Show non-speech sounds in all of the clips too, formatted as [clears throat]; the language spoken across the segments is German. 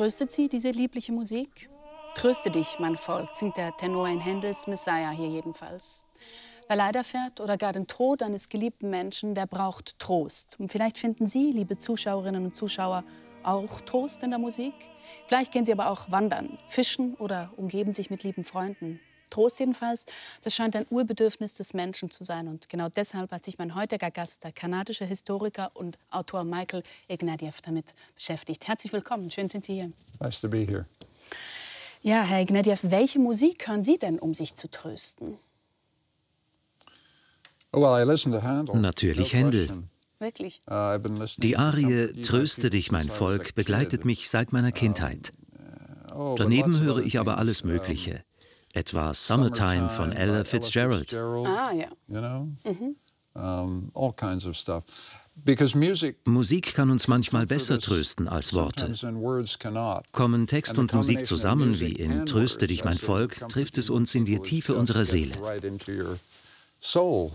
tröstet Sie diese liebliche Musik? Tröste dich, mein Volk, singt der Tenor in Händels Messiah hier jedenfalls. Wer leider fährt oder gar den Tod eines geliebten Menschen, der braucht Trost. Und vielleicht finden Sie, liebe Zuschauerinnen und Zuschauer, auch Trost in der Musik. Vielleicht gehen Sie aber auch wandern, fischen oder umgeben sich mit lieben Freunden. Trost jedenfalls, das scheint ein Urbedürfnis des Menschen zu sein. Und genau deshalb hat sich mein heutiger Gast, der kanadische Historiker und Autor Michael Ignatieff, damit beschäftigt. Herzlich willkommen, schön sind Sie hier. Nice to be here. Ja, Herr Ignatieff, welche Musik hören Sie denn, um sich zu trösten? Oh. Natürlich Händel. Wirklich? Uh, Die Arie Tröste dich, mein Volk begleitet mich seit meiner Kindheit. Oh, Daneben höre ich aber alles Mögliche. Etwa Summertime von Ella Fitzgerald. Ah, ja. You know? Mhm. Um, all kinds of stuff. Because music Musik kann uns manchmal besser trösten als Worte. Kommen Text und Musik zusammen, wie in Tröste dich, mein Volk, trifft es uns in die Tiefe unserer Seele. Soul.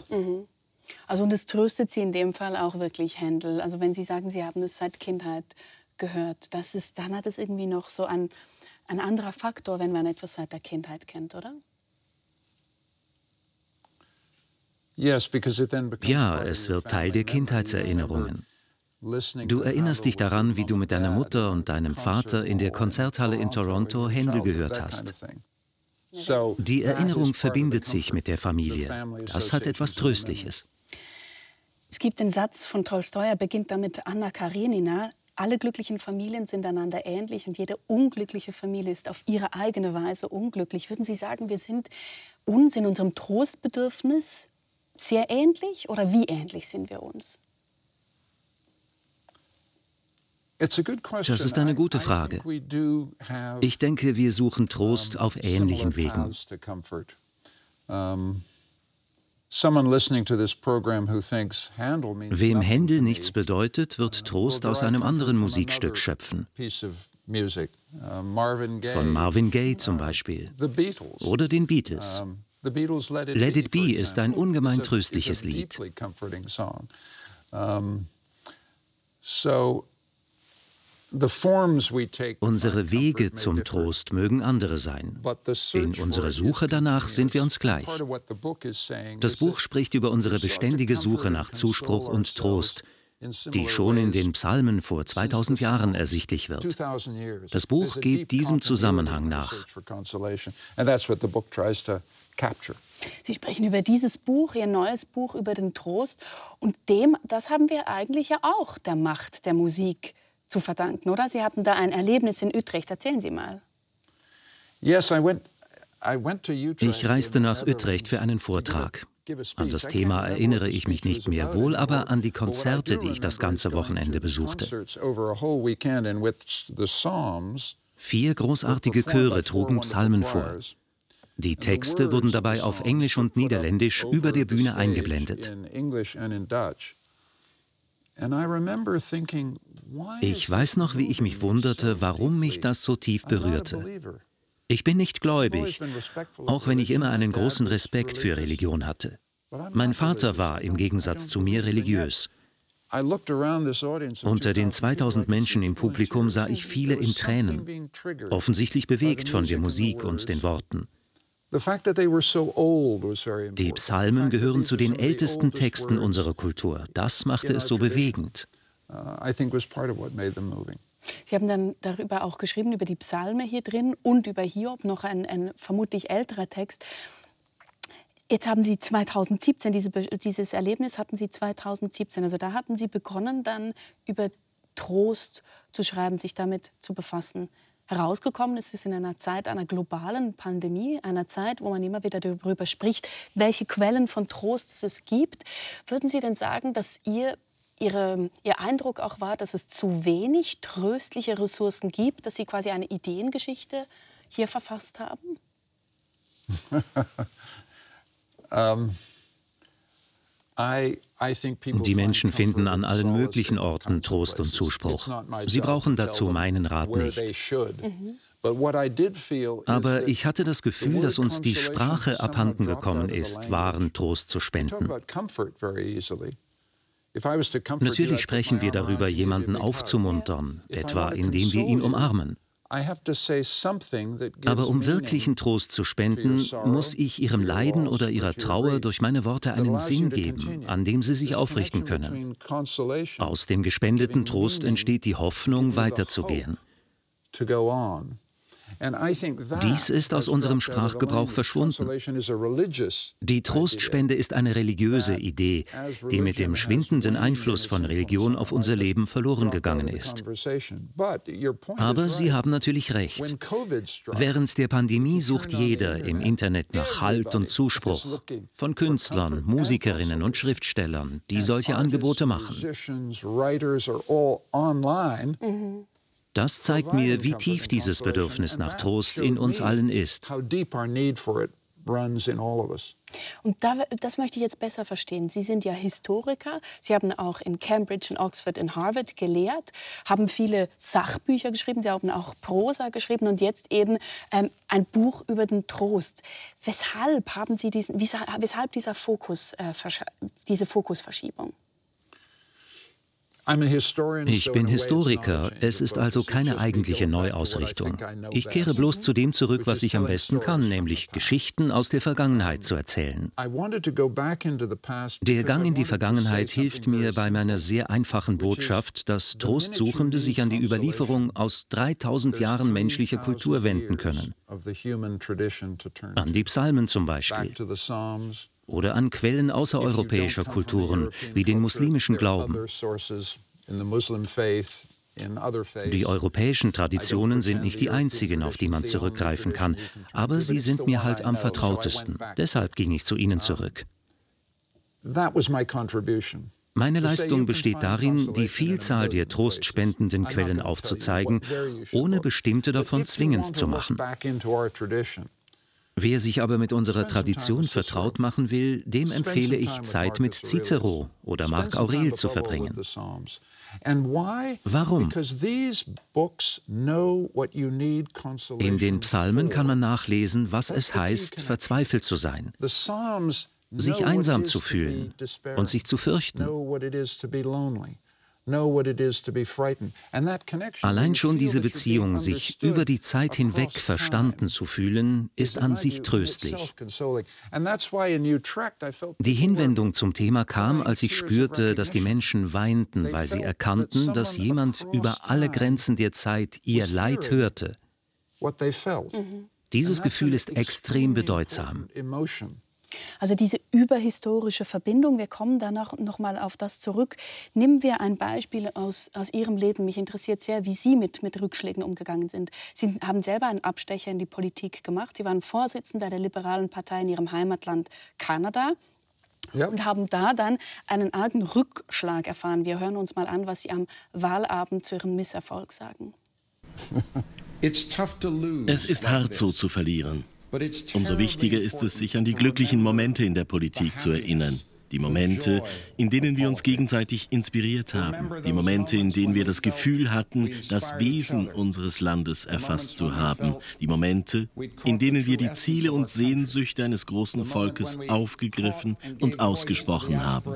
Also und es tröstet Sie in dem Fall auch wirklich Händel. Also wenn Sie sagen, Sie haben es seit Kindheit gehört, das ist, dann hat es irgendwie noch so ein, ein anderer Faktor, wenn man etwas seit der Kindheit kennt, oder? Ja, es wird Teil der. Kindheitserinnerungen. Du erinnerst dich daran, wie du mit deiner Mutter und deinem Vater in der Konzerthalle in Toronto Händel gehört hast. Die Erinnerung verbindet sich mit der Familie. Das hat etwas. Tröstliches. Es gibt den Satz von Tolstoi, er beginnt damit Anna Karenina. Alle glücklichen Familien sind einander ähnlich und jede unglückliche Familie ist auf ihre eigene Weise unglücklich. Würden Sie sagen, wir sind uns in unserem Trostbedürfnis sehr ähnlich oder wie ähnlich sind wir uns? It's a good question. Das ist eine gute I- I think Frage. Ich denke, wir suchen Trost auf ähnlichen similar Wegen. Wem Händel nichts bedeutet, wird will Trost aus einem anderen Musikstück schöpfen. Uh, Von Marvin Gaye zum Beispiel. Oder den Beatles. Let It, Be, ist ein ungemein tröstliches Lied. so the forms we take to Unsere Wege zum. Trost mögen andere sein. But the search In unserer Suche danach sind wir uns gleich. Das Buch spricht über unsere beständige Suche and nach Zuspruch und Trost, die schon in den Psalmen vor since 2000 the Jahren Psalms, ersichtlich wird. 2000 years. Das Buch geht diesem Zusammenhang nach. Sie sprechen über dieses Buch, Ihr neues Buch über den Trost. Und dem, das haben wir eigentlich ja auch der Macht der Musik zu verdanken, oder? Sie hatten da ein Erlebnis in Utrecht. Erzählen Sie mal. Ich reiste nach Utrecht für einen Vortrag. An das Thema erinnere ich mich nicht mehr wohl, aber an die Konzerte, die ich das ganze Wochenende besuchte. Vier großartige Chöre trugen Psalmen vor. Die Texte wurden dabei auf Englisch und Niederländisch über der Bühne eingeblendet. Ich weiß noch, wie ich mich wunderte, warum mich das so tief berührte. Ich bin nicht gläubig, auch wenn ich immer einen großen Respekt für. Religion hatte. Mein Vater war im Gegensatz zu mir religiös. Unter den 2000 people, I 2000 could see Menschen im Publikum sah ich viele in Tränen, offensichtlich bewegt von der Musik und den. Worten. Die Psalmen fact that gehören zu were den ältesten Texten unserer Kultur. Das machte es so bewegend. uh, I think was part of what made them moving. Sie haben dann darüber auch geschrieben, über die Psalme hier drin und über Hiob, noch ein, ein vermutlich älterer Text. Jetzt haben Sie 2017, diese, dieses Erlebnis hatten Sie 2017. Also da hatten Sie begonnen, dann über Trost zu schreiben, sich damit zu befassen. Herausgekommen ist es in einer Zeit einer globalen Pandemie, einer Zeit, wo man immer wieder darüber spricht, welche Quellen von Trost es gibt. Würden Sie denn sagen, dass ihr Ihre, Ihr Eindruck auch war, dass es zu wenig tröstliche Ressourcen gibt, dass Sie quasi eine Ideengeschichte hier verfasst haben? Um, [laughs] I, I think people Die Menschen finden an allen möglichen Orten Trost und. Zuspruch. Sie brauchen dazu meinen Rat nicht. is Aber ich hatte das Gefühl, dass uns die Sprache abhanden gekommen ist, wahren Trost zu spenden. Natürlich sprechen wir darüber, jemanden aufzumuntern, etwa indem wir ihn umarmen. Aber um wirklichen Trost zu spenden, muss ich ihrem Leiden oder ihrer Trauer durch meine Worte einen Sinn geben, an dem sie sich aufrichten können. Aus dem gespendeten Trost entsteht die Hoffnung, weiterzugehen. Dies ist aus unserem Sprachgebrauch verschwunden. Die Trostspende ist eine religiöse Idee, die mit dem schwindenden Einfluss von Religion auf unser Leben verloren gegangen ist. Aber Sie haben natürlich recht. Während der Pandemie sucht jeder im Internet nach Halt und Zuspruch von Künstlern, Musikerinnen und Schriftstellern, die solche Angebote machen. Das zeigt mir, wie tief dieses Bedürfnis nach Trost in uns allen ist. Und da, das möchte ich jetzt besser verstehen. Sie sind ja Historiker. Sie haben auch in Cambridge, in Oxford, in Harvard gelehrt, haben viele Sachbücher geschrieben. Sie haben auch Prosa geschrieben und jetzt eben ähm, ein Buch über den Trost. Weshalb haben Sie diesen, weshalb dieser Fokus, äh, diese Fokusverschiebung? Ich bin Historiker, es ist also keine eigentliche Neuausrichtung. Ich kehre bloß zu dem zurück, was ich am besten kann, nämlich Geschichten aus der Vergangenheit zu erzählen. Der Gang in die Vergangenheit hilft mir bei meiner sehr einfachen Botschaft, dass Trostsuchende sich an die Überlieferung aus 3000 Jahren menschlicher Kultur wenden können. An die Psalmen zum Beispiel oder an Quellen außereuropäischer Kulturen wie den muslimischen Glauben. Die europäischen Traditionen sind nicht die einzigen, auf die man zurückgreifen kann, aber sie sind mir halt am vertrautesten. Deshalb ging ich zu ihnen zurück. Meine Leistung besteht darin, die Vielzahl der trostspendenden Quellen aufzuzeigen, ohne bestimmte davon zwingend zu machen. Wer sich aber mit unserer Tradition vertraut machen will, dem empfehle ich, Zeit mit Cicero oder Marc Aurel zu verbringen. Warum? In den Psalmen kann man nachlesen, was es heißt, verzweifelt zu sein, sich einsam zu fühlen und sich zu fürchten. Allein schon diese Beziehung, sich über die Zeit hinweg verstanden zu fühlen, ist an sich tröstlich. Die Hinwendung zum Thema kam, als ich spürte, dass die Menschen weinten, weil sie erkannten, dass jemand über alle Grenzen der Zeit ihr Leid hörte. Dieses Gefühl ist extrem bedeutsam. Also diese überhistorische Verbindung, wir kommen danach noch mal auf das zurück. Nehmen wir ein Beispiel aus, aus Ihrem Leben. Mich interessiert sehr, wie Sie mit, mit Rückschlägen umgegangen sind. Sie haben selber einen Abstecher in die Politik gemacht. Sie waren Vorsitzender der liberalen Partei in Ihrem Heimatland Kanada. Ja. und haben da dann einen argen Rückschlag erfahren. Wir hören uns mal an, was Sie am Wahlabend zu Ihrem Misserfolg sagen. [laughs] Es ist hart so zu verlieren. Umso wichtiger ist es, sich an die glücklichen Momente in der Politik zu erinnern. Die Momente, in denen wir uns gegenseitig inspiriert haben. Die Momente, in denen wir das Gefühl hatten, das Wesen unseres Landes erfasst zu haben. Die Momente, in denen wir die Ziele und Sehnsüchte eines großen Volkes aufgegriffen und ausgesprochen haben.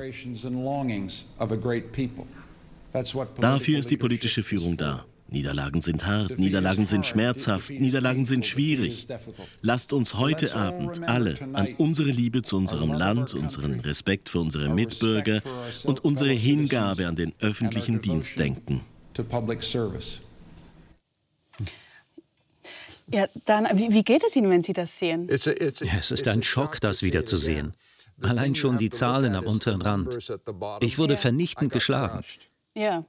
Dafür ist die politische Führung da. Niederlagen sind hart, Niederlagen sind schmerzhaft, Niederlagen sind schwierig. Lasst uns heute Abend alle an unsere Liebe zu unserem Land, unseren Respekt für unsere Mitbürger und unsere Hingabe an den öffentlichen Dienst denken. Ja, dann, wie, wie geht es Ihnen, wenn Sie das sehen? Es ist ein Schock, das wiederzusehen. Allein schon die Zahlen am unteren Rand. Ich wurde vernichtend geschlagen. Ja.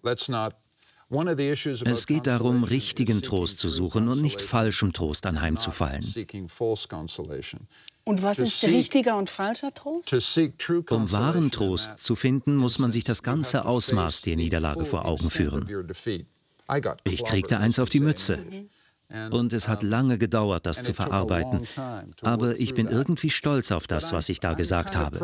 Es geht darum, richtigen Trost zu suchen und nicht falschem Trost anheimzufallen. Und was ist richtiger und falscher Trost? Um wahren Trost zu finden, muss man sich das ganze Ausmaß der Niederlage vor Augen führen. Ich kriegte eins auf die Mütze. Und es hat lange gedauert, das zu verarbeiten. Aber ich bin irgendwie stolz auf das, was ich da gesagt habe.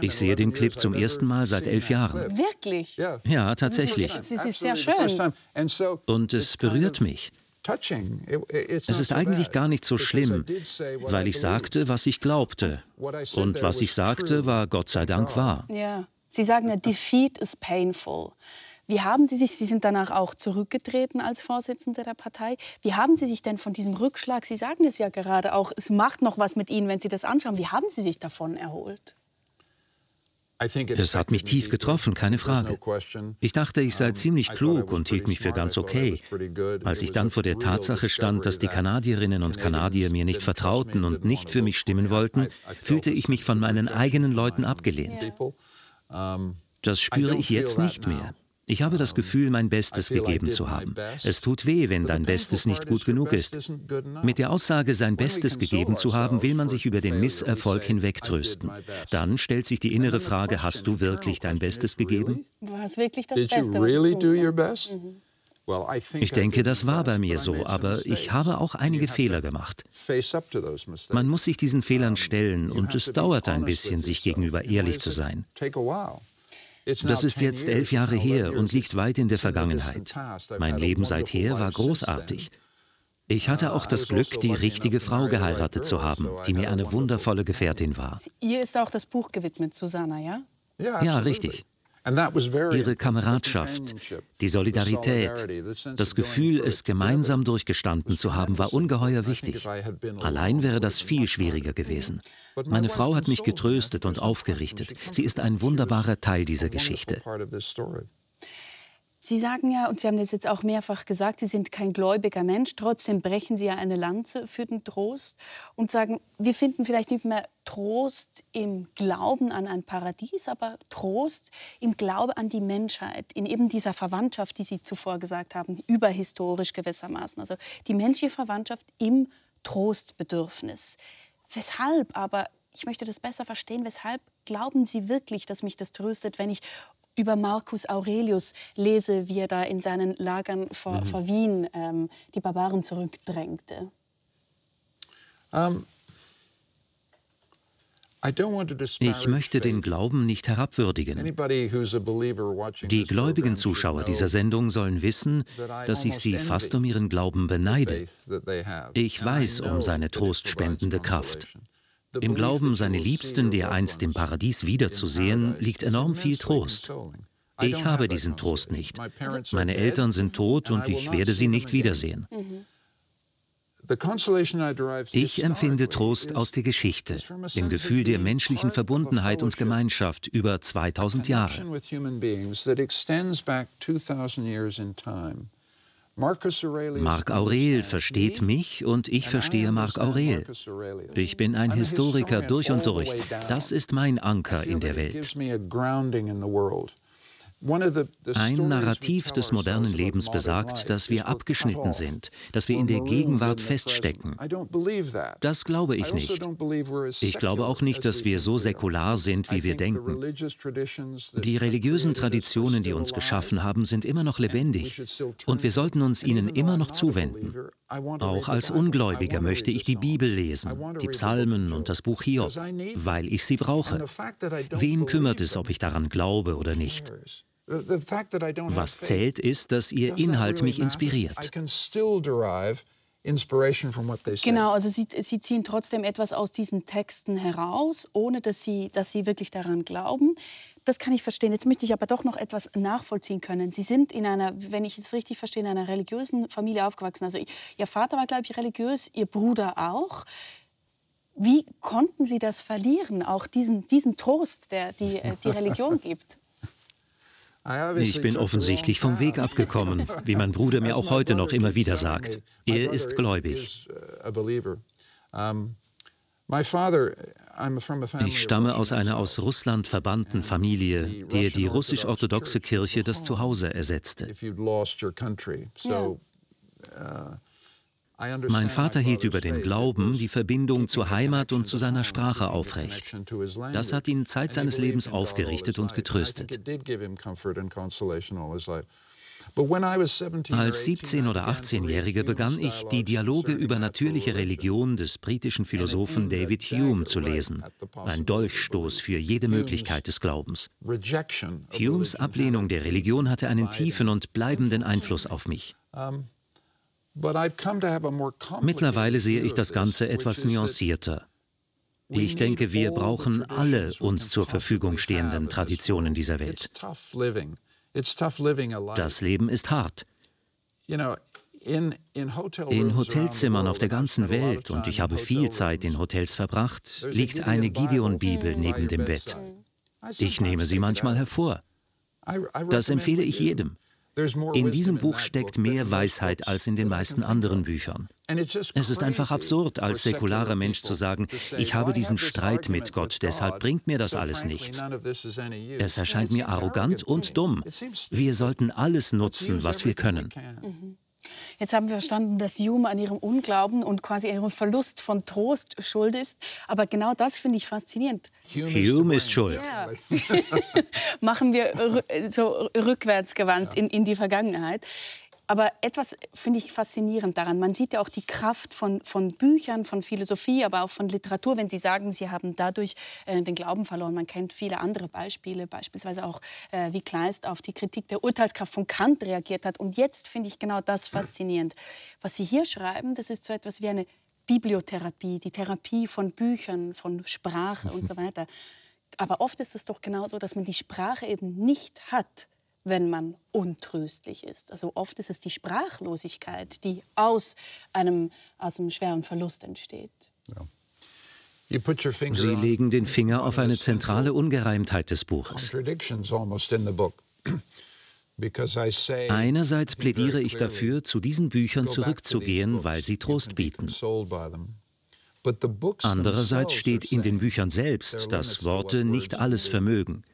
Ich sehe den Clip zum ersten Mal seit elf Jahren. Wirklich? Ja, tatsächlich. Es ist sehr schön. Und es berührt mich. Es ist eigentlich gar nicht so schlimm, weil ich sagte, was ich glaubte. Und was ich sagte, war Gott sei Dank wahr. Ja. Sie sagen ja, defeat is painful. Wie haben Sie sich, Sie sind danach auch zurückgetreten als Vorsitzender der Partei, wie haben Sie sich denn von diesem Rückschlag, Sie sagen es ja gerade auch, es macht noch was mit Ihnen, wenn Sie das anschauen, wie haben Sie sich davon erholt? Es hat mich tief getroffen, keine Frage. Ich dachte, ich sei ziemlich klug und hielt mich für ganz okay. Als ich dann vor der Tatsache stand, dass die Kanadierinnen und Kanadier mir nicht vertrauten und nicht für mich stimmen wollten, fühlte ich mich von meinen eigenen Leuten abgelehnt. Das spüre ich jetzt nicht mehr. Ich habe das Gefühl, mein Bestes gegeben zu haben. Es tut weh, wenn dein Bestes nicht gut genug ist. Mit der Aussage, sein Bestes gegeben zu haben, will man sich über den Misserfolg hinwegtrösten. Dann stellt sich die innere Frage, hast du wirklich dein Bestes gegeben? War es wirklich das Beste, was tun ich denke, das war bei mir so, aber ich habe auch einige Fehler gemacht. Man muss sich diesen Fehlern stellen und es dauert ein bisschen, sich gegenüber ehrlich zu sein. Das ist jetzt elf Jahre her und liegt weit in der Vergangenheit. Mein Leben seither war großartig. Ich hatte auch das Glück, die richtige Frau geheiratet zu haben, die mir eine wundervolle Gefährtin war. Ihr ist auch das Buch gewidmet, Susanna, ja? Ja, richtig. Ihre Kameradschaft, die Solidarität, das Gefühl, es gemeinsam durchgestanden zu haben, war ungeheuer wichtig. Allein wäre das viel schwieriger gewesen. Meine Frau hat mich getröstet und aufgerichtet. Sie ist ein wunderbarer Teil dieser Geschichte. Sie sagen ja, und Sie haben das jetzt auch mehrfach gesagt, Sie sind kein gläubiger Mensch. Trotzdem brechen Sie ja eine Lanze für den Trost und sagen, wir finden vielleicht nicht mehr Trost im Glauben an ein Paradies, aber Trost im Glaube an die Menschheit, in eben dieser Verwandtschaft, die Sie zuvor gesagt haben, überhistorisch gewissermaßen. Also die menschliche Verwandtschaft im Trostbedürfnis. Weshalb aber, ich möchte das besser verstehen, weshalb glauben Sie wirklich, dass mich das tröstet, wenn ich über Marcus Aurelius lese, wie er da in seinen Lagern vor, mhm. vor Wien ähm, die Barbaren zurückdrängte? Um, ich möchte den Glauben nicht herabwürdigen. Die gläubigen Zuschauer dieser Sendung sollen wissen, dass ich sie fast um ihren Glauben beneide. Ich weiß um seine trostspendende Kraft. Im Glauben, seine Liebsten dereinst im Paradies wiederzusehen, liegt enorm viel Trost. Ich habe diesen Trost nicht. Meine Eltern sind tot und ich werde sie nicht wiedersehen. Ich empfinde Trost aus der Geschichte, dem Gefühl der menschlichen Verbundenheit und Gemeinschaft über 2000 Jahre. Marc Aurel versteht mich und ich verstehe Marc Aurel. Ich bin ein Historiker durch und durch. Das ist mein Anker in der Welt. Ein Narrativ des modernen Lebens besagt, dass wir abgeschnitten sind, dass wir in der Gegenwart feststecken. Das glaube ich nicht. Ich glaube auch nicht, dass wir so säkular sind, wie wir denken. Die religiösen Traditionen, die uns geschaffen haben, sind immer noch lebendig und wir sollten uns ihnen immer noch zuwenden. Auch als Ungläubiger möchte ich die Bibel lesen, die Psalmen und das Buch Hiob, weil ich sie brauche. Wen kümmert es, ob ich daran glaube oder nicht? Was zählt, ist, dass Ihr Inhalt mich inspiriert. Genau, also Sie, Sie, ziehen trotzdem etwas aus diesen Texten heraus, ohne dass Sie, dass Sie wirklich daran glauben. Das kann ich verstehen. Jetzt möchte ich aber doch noch etwas nachvollziehen können. Sie sind in einer, wenn ich es richtig verstehe, in einer religiösen Familie aufgewachsen. Also Ihr Vater war, glaube ich, religiös, Ihr Bruder auch. Wie konnten Sie das verlieren, auch diesen, diesen Trost, der die, die Religion [laughs] gibt? Ich bin offensichtlich vom Weg abgekommen, wie mein Bruder mir auch heute noch immer wieder sagt. Er ist gläubig. Ich stamme aus einer aus Russland verbannten Familie, der die russisch-orthodoxe Kirche das Zuhause ersetzte. Mein Vater hielt über den Glauben die Verbindung zur Heimat und zu seiner Sprache aufrecht. Das hat ihn Zeit seines Lebens aufgerichtet und getröstet. Als 17- oder 18-Jähriger begann ich, die Dialoge über natürliche Religion des britischen Philosophen David Hume zu lesen. Ein Dolchstoß für jede Möglichkeit des Glaubens. Humes Ablehnung der Religion hatte einen tiefen und bleibenden Einfluss auf mich. Mittlerweile sehe ich das Ganze etwas nuancierter. Ich denke, wir brauchen alle uns zur Verfügung stehenden Traditionen dieser Welt. Das Leben ist hart. In Hotelzimmern auf der ganzen Welt, und ich habe viel Zeit in Hotels verbracht, liegt eine Gideon-Bibel neben dem Bett. Ich nehme sie manchmal hervor. Das empfehle ich jedem. In diesem Buch steckt mehr Weisheit als in den meisten anderen Büchern. Es ist einfach absurd, als säkularer Mensch zu sagen, ich habe diesen Streit mit Gott, deshalb bringt mir das alles nichts. Es erscheint mir arrogant und dumm. Wir sollten alles nutzen, was wir können. Mhm. Jetzt haben wir verstanden, dass Hume an ihrem Unglauben und quasi ihrem Verlust von Trost schuld ist. Aber genau das finde ich faszinierend. Hume ist schuld. Ja. [laughs] Machen wir so rückwärtsgewandt in, in die Vergangenheit. Aber etwas finde ich faszinierend daran. Man sieht ja auch die Kraft von, von Büchern, von Philosophie, aber auch von Literatur, wenn Sie sagen, Sie haben dadurch äh, den Glauben verloren. Man kennt viele andere Beispiele, beispielsweise auch, äh, wie Kleist auf die Kritik der Urteilskraft von Kant reagiert hat. Und jetzt finde ich genau das faszinierend. Was Sie hier schreiben, das ist so etwas wie eine Bibliotherapie, die Therapie von Büchern, von Sprache und [laughs] so weiter. Aber oft ist es doch genauso, dass man die Sprache eben nicht hat wenn man untröstlich ist. Also oft ist es die Sprachlosigkeit, die aus einem, aus einem schweren Verlust entsteht. Ja. Sie legen den Finger auf eine zentrale Ungereimtheit des Buches. [clears throat] Einerseits plädiere ich dafür, zu diesen Büchern zurückzugehen, weil sie Trost bieten. Andererseits steht in den Büchern selbst, dass Worte nicht alles vermögen.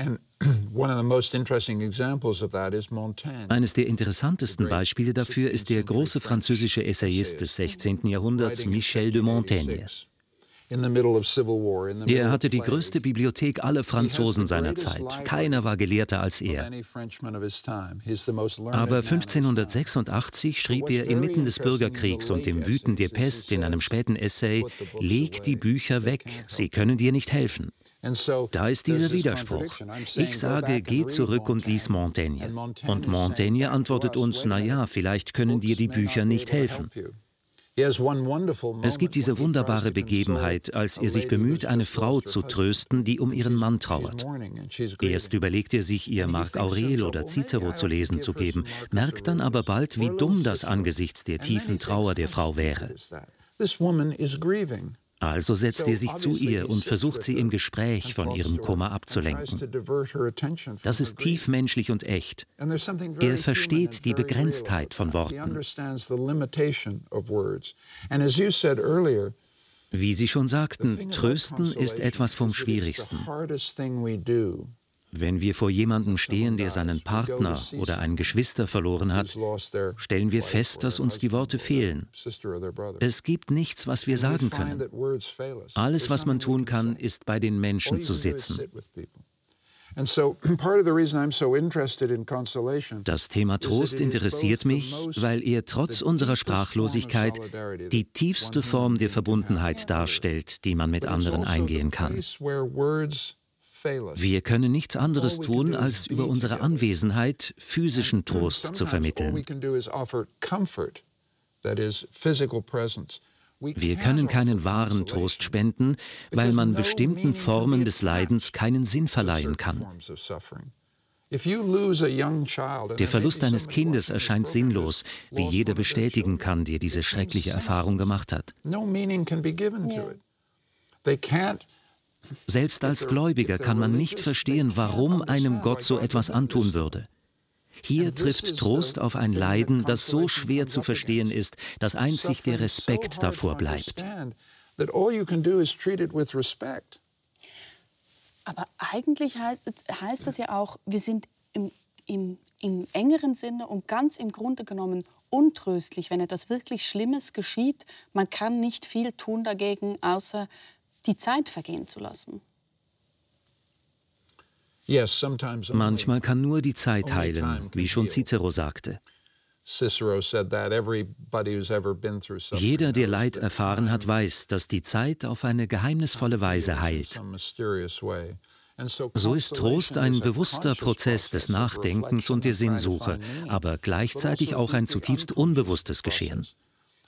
[clears throat] Eines der interessantesten Beispiele dafür ist der große französische Essayist des 16. Jahrhunderts Michel de Montaigne. Er hatte die größte Bibliothek aller Franzosen seiner Zeit. Keiner war gelehrter als er. Aber 1586 schrieb er inmitten des Bürgerkriegs und dem Wüten der Pest in einem späten Essay, Leg die Bücher weg, sie können dir nicht helfen. Da ist dieser Widerspruch. Ich sage, geh zurück und lies Montaigne. Und Montaigne antwortet uns, naja, vielleicht können dir die Bücher nicht helfen. Es gibt diese wunderbare Begebenheit, als er sich bemüht, eine Frau zu trösten, die um ihren Mann trauert. Erst überlegt er sich, ihr Marc Aurel oder Cicero zu lesen zu geben, merkt dann aber bald, wie dumm das angesichts der tiefen Trauer der Frau wäre. Also setzt er sich zu ihr und versucht sie im Gespräch von ihrem Kummer abzulenken. Das ist tiefmenschlich und echt. Er versteht die Begrenztheit von Worten. Wie Sie schon sagten, trösten ist etwas vom Schwierigsten. Wenn wir vor jemandem stehen, der seinen Partner oder einen Geschwister verloren hat, stellen wir fest, dass uns die Worte fehlen. Es gibt nichts, was wir sagen können. Alles, was man tun kann, ist bei den Menschen zu sitzen. [clears throat] Das Thema Trost interessiert mich, weil er trotz unserer Sprachlosigkeit die tiefste Form der Verbundenheit darstellt, die man mit anderen eingehen kann. Wir können nichts anderes tun, als über unsere Anwesenheit physischen Trost zu vermitteln. Wir können keinen wahren Trost spenden, weil man bestimmten Formen des Leidens keinen Sinn verleihen kann. Der Verlust eines Kindes erscheint sinnlos, wie jeder bestätigen kann, der diese schreckliche Erfahrung gemacht hat. Selbst als Gläubiger kann man nicht verstehen, warum einem Gott so etwas antun würde. Hier trifft Trost auf ein Leiden, das so schwer zu verstehen ist, dass einzig der Respekt davor bleibt. Aber eigentlich heißt, heißt das ja auch, wir sind im, im, im engeren Sinne und ganz im Grunde genommen untröstlich, wenn etwas wirklich Schlimmes geschieht. Man kann nicht viel tun dagegen, außer die Zeit vergehen zu lassen. Manchmal kann nur die Zeit heilen, wie schon Cicero sagte. Jeder, der Leid erfahren hat, weiß, dass die Zeit auf eine geheimnisvolle Weise heilt. So ist Trost ein bewusster Prozess des Nachdenkens und der Sinnsuche, aber gleichzeitig auch ein zutiefst unbewusstes Geschehen.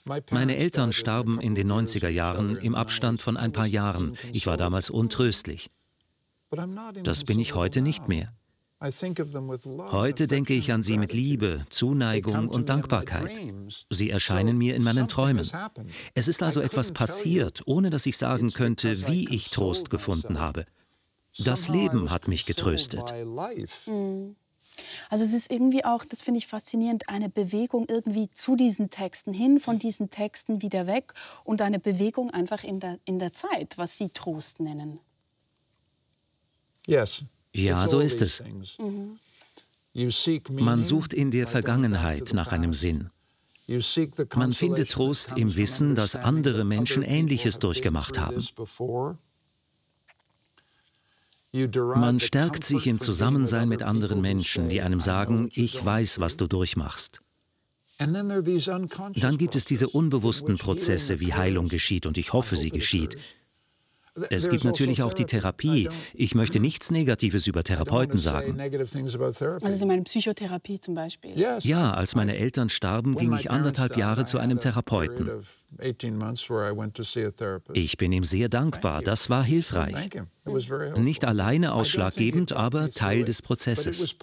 Meine Eltern starben in den 90er Jahren im Abstand von ein paar Jahren. Ich war damals untröstlich. Das bin ich heute nicht mehr. Heute denke ich an sie mit Liebe, Zuneigung und Dankbarkeit. Sie erscheinen mir in meinen Träumen. Es ist also etwas passiert, ohne dass ich sagen könnte, wie ich Trost gefunden habe. Das Leben hat mich getröstet. Mhm. Also es ist irgendwie auch, das finde ich faszinierend, eine Bewegung irgendwie zu diesen Texten hin, von diesen Texten wieder weg und eine Bewegung einfach in der, in der Zeit, was Sie Trost nennen. Yes. Ja, so ist es. Man sucht in der Vergangenheit nach einem Sinn. Man findet Trost im Wissen, dass andere Menschen Ähnliches durchgemacht haben. Man stärkt sich im Zusammensein mit anderen Menschen, die einem sagen, ich weiß, was du durchmachst. Dann gibt es diese unbewussten Prozesse, wie Heilung geschieht, und ich hoffe, sie geschieht. Es gibt natürlich auch die Therapie. Ich möchte nichts Negatives über Therapeuten sagen. Also Sie meinen Psychotherapie zum Beispiel? Ja, als meine Eltern starben, ging ich anderthalb Jahre zu einem Therapeuten. Ich bin ihm sehr dankbar, das war hilfreich. Nicht alleine ausschlaggebend, aber Teil des Prozesses.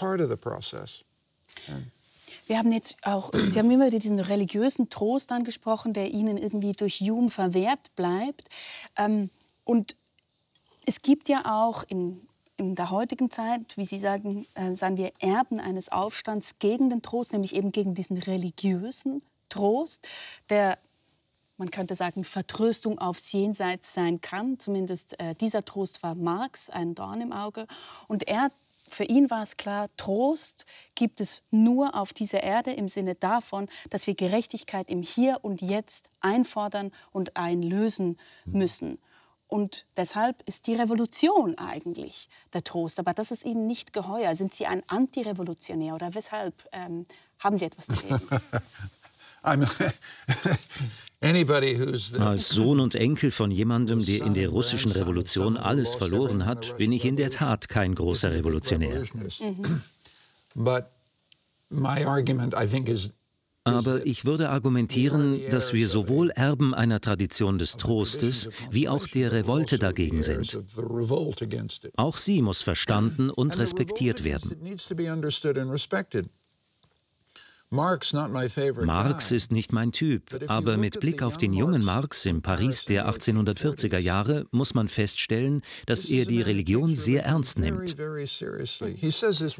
Wir haben jetzt auch, Sie haben immer wieder diesen religiösen Trost angesprochen, der Ihnen irgendwie durch Hume verwehrt bleibt. Ähm, und es gibt ja auch in, in der heutigen Zeit, wie Sie sagen, äh, sagen wir Erben eines Aufstands gegen den Trost, nämlich eben gegen diesen religiösen Trost, der man könnte sagen, Vertröstung aufs Jenseits sein kann. Zumindest äh, dieser Trost war Marx ein Dorn im Auge. Und er, für ihn war es klar, Trost gibt es nur auf dieser Erde im Sinne davon, dass wir Gerechtigkeit im Hier und Jetzt einfordern und einlösen müssen. Und deshalb ist die Revolution eigentlich der Trost. Aber das ist Ihnen nicht geheuer. Sind Sie ein Antirevolutionär oder weshalb ähm, haben Sie etwas dagegen? [laughs] [laughs] Als Sohn und Enkel von jemandem, der in der russischen Revolution alles verloren hat, bin ich in der Tat kein großer Revolutionär. [clears throat] Mhm. Aber ich würde argumentieren, dass wir sowohl Erben einer Tradition des Trostes wie auch der Revolte dagegen sind. Auch sie muss verstanden und respektiert werden. Marx ist nicht mein Typ, aber mit Blick auf den jungen Marx im Paris der 1840er Jahre muss man feststellen, dass er die Religion sehr ernst nimmt.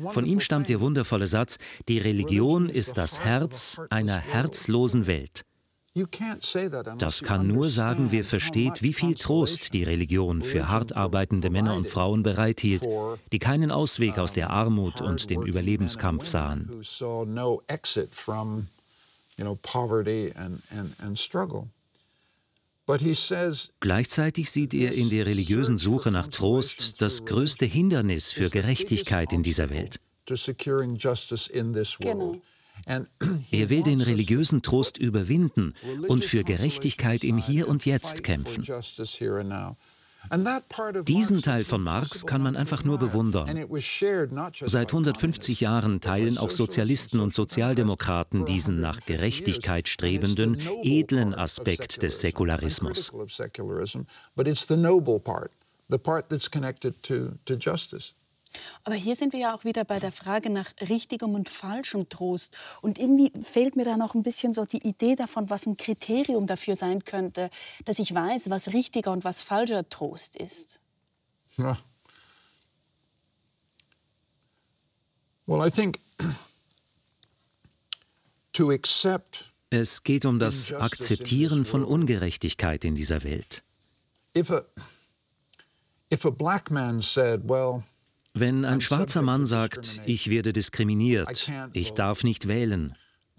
Von ihm stammt der wundervolle Satz, die Religion ist das Herz einer herzlosen Welt. Das kann nur sagen, wer versteht, wie viel Trost die Religion für hart arbeitende Männer und Frauen bereithielt, die keinen Ausweg aus der Armut und dem Überlebenskampf sahen. Gleichzeitig sieht er in der religiösen Suche nach Trost das größte Hindernis für Gerechtigkeit in dieser Welt. Genau. [clears throat] Er will den religiösen Trost überwinden und für Gerechtigkeit im Hier und Jetzt kämpfen. Diesen Teil von Marx kann man einfach nur bewundern. Seit 150 Jahren teilen auch Sozialisten und Sozialdemokraten diesen nach Gerechtigkeit strebenden, edlen Aspekt des Säkularismus. Aber hier sind wir ja auch wieder bei der Frage nach richtigem und falschem Trost. Und irgendwie fehlt mir da noch ein bisschen so die Idee davon, was ein Kriterium dafür sein könnte, dass ich weiß, was richtiger und was falscher Trost ist. Ja. Well, I think to accept es geht um das Akzeptieren von Ungerechtigkeit in dieser Welt. If a, if a black man said, well, wenn ein schwarzer Mann sagt, ich werde diskriminiert, ich darf nicht wählen,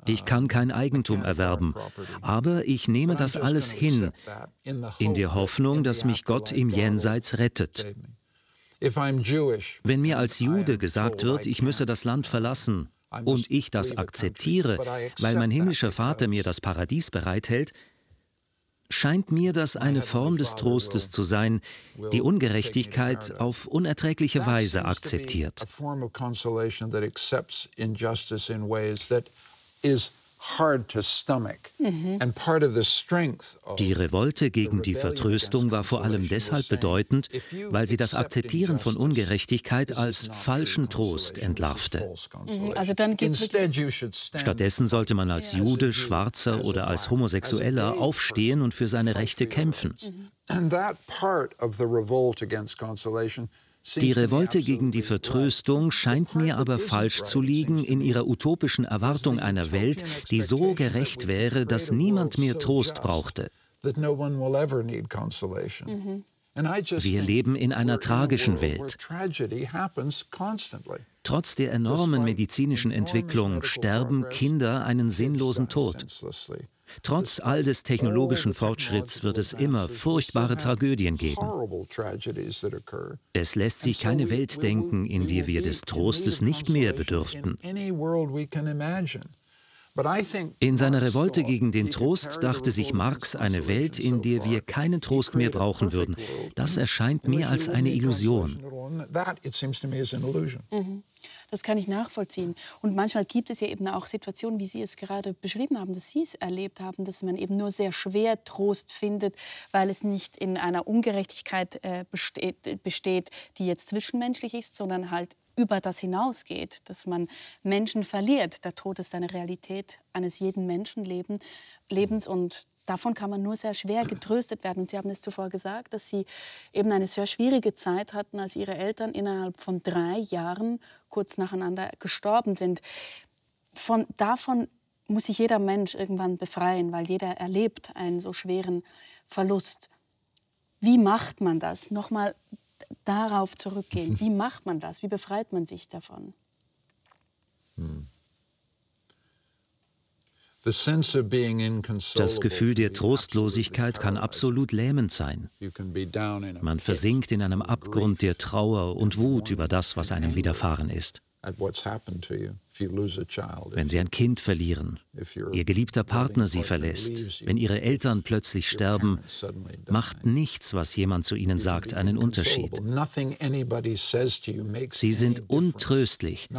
ich kann kein Eigentum erwerben, aber ich nehme das alles hin, in der Hoffnung, dass mich Gott im Jenseits rettet. Wenn mir als Jude gesagt wird, ich müsse das Land verlassen, und ich das akzeptiere, weil mein himmlischer Vater mir das Paradies bereithält, scheint mir das eine Form des Trostes zu sein, die Ungerechtigkeit auf unerträgliche Weise akzeptiert. Die Revolte gegen die Vertröstung war vor allem deshalb bedeutend, weil sie das Akzeptieren von Ungerechtigkeit als falschen Trost entlarvte. Mhm, also dann Stattdessen sollte man als Jude, Schwarzer oder als Homosexueller aufstehen und für seine Rechte kämpfen. And that part of the revolt against consolation die Revolte gegen die Vertröstung scheint mir aber falsch zu liegen in ihrer utopischen Erwartung einer Welt, die so gerecht wäre, dass niemand mehr Trost brauchte. Wir leben in einer tragischen Welt. Trotz der enormen medizinischen Entwicklung sterben Kinder einen sinnlosen Tod. Trotz all des technologischen Fortschritts wird es immer furchtbare Tragödien geben. Es lässt sich keine Welt denken, in der wir des Trostes nicht mehr bedürften. In seiner Revolte gegen den Trost dachte sich Marx eine Welt, in der wir keinen Trost mehr brauchen würden. Das erscheint mir als eine Illusion. Mhm. Das kann ich nachvollziehen. Und manchmal gibt es ja eben auch Situationen, wie Sie es gerade beschrieben haben, dass Sie es erlebt haben, dass man eben nur sehr schwer Trost findet, weil es nicht in einer Ungerechtigkeit äh, besteht, besteht, die jetzt zwischenmenschlich ist, sondern halt über das hinausgeht, dass man Menschen verliert. Der Tod ist eine Realität eines jeden Menschenlebens und davon kann man nur sehr schwer getröstet werden. Und Sie haben es zuvor gesagt, dass Sie eben eine sehr schwierige Zeit hatten, als Ihre Eltern innerhalb von drei Jahren kurz nacheinander gestorben sind. Von, davon muss sich jeder Mensch irgendwann befreien, weil jeder erlebt einen so schweren Verlust. Wie macht man das? Nochmal darauf zurückgehen. [laughs] Wie macht man das? Wie befreit man sich davon? Hm. Das Gefühl der Trostlosigkeit kann absolut lähmend sein. Man versinkt in einem Abgrund der Trauer und Wut über das, was einem widerfahren ist. Wenn Sie ein Kind verlieren, Ihr geliebter Partner Sie verlässt, wenn Ihre Eltern plötzlich sterben, macht nichts, was jemand zu Ihnen sagt, einen Unterschied. Sie sind untröstlich.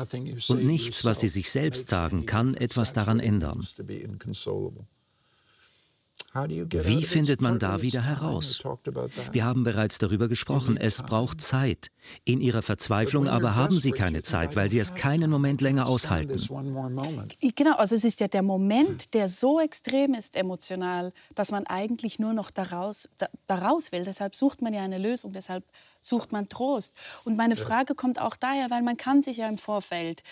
Und nichts, was Sie sich selbst sagen, kann etwas daran ändern. Wie findet man da wieder heraus? Wir haben bereits darüber gesprochen, es braucht Zeit. In ihrer Verzweiflung aber haben sie keine Zeit, weil sie es keinen Moment länger aushalten. Genau, also es ist ja der Moment, der so extrem ist emotional, dass man eigentlich nur noch daraus, daraus will. Deshalb sucht man ja eine Lösung, deshalb sucht man Trost. Und meine Frage kommt auch daher, weil man kann sich ja im Vorfeld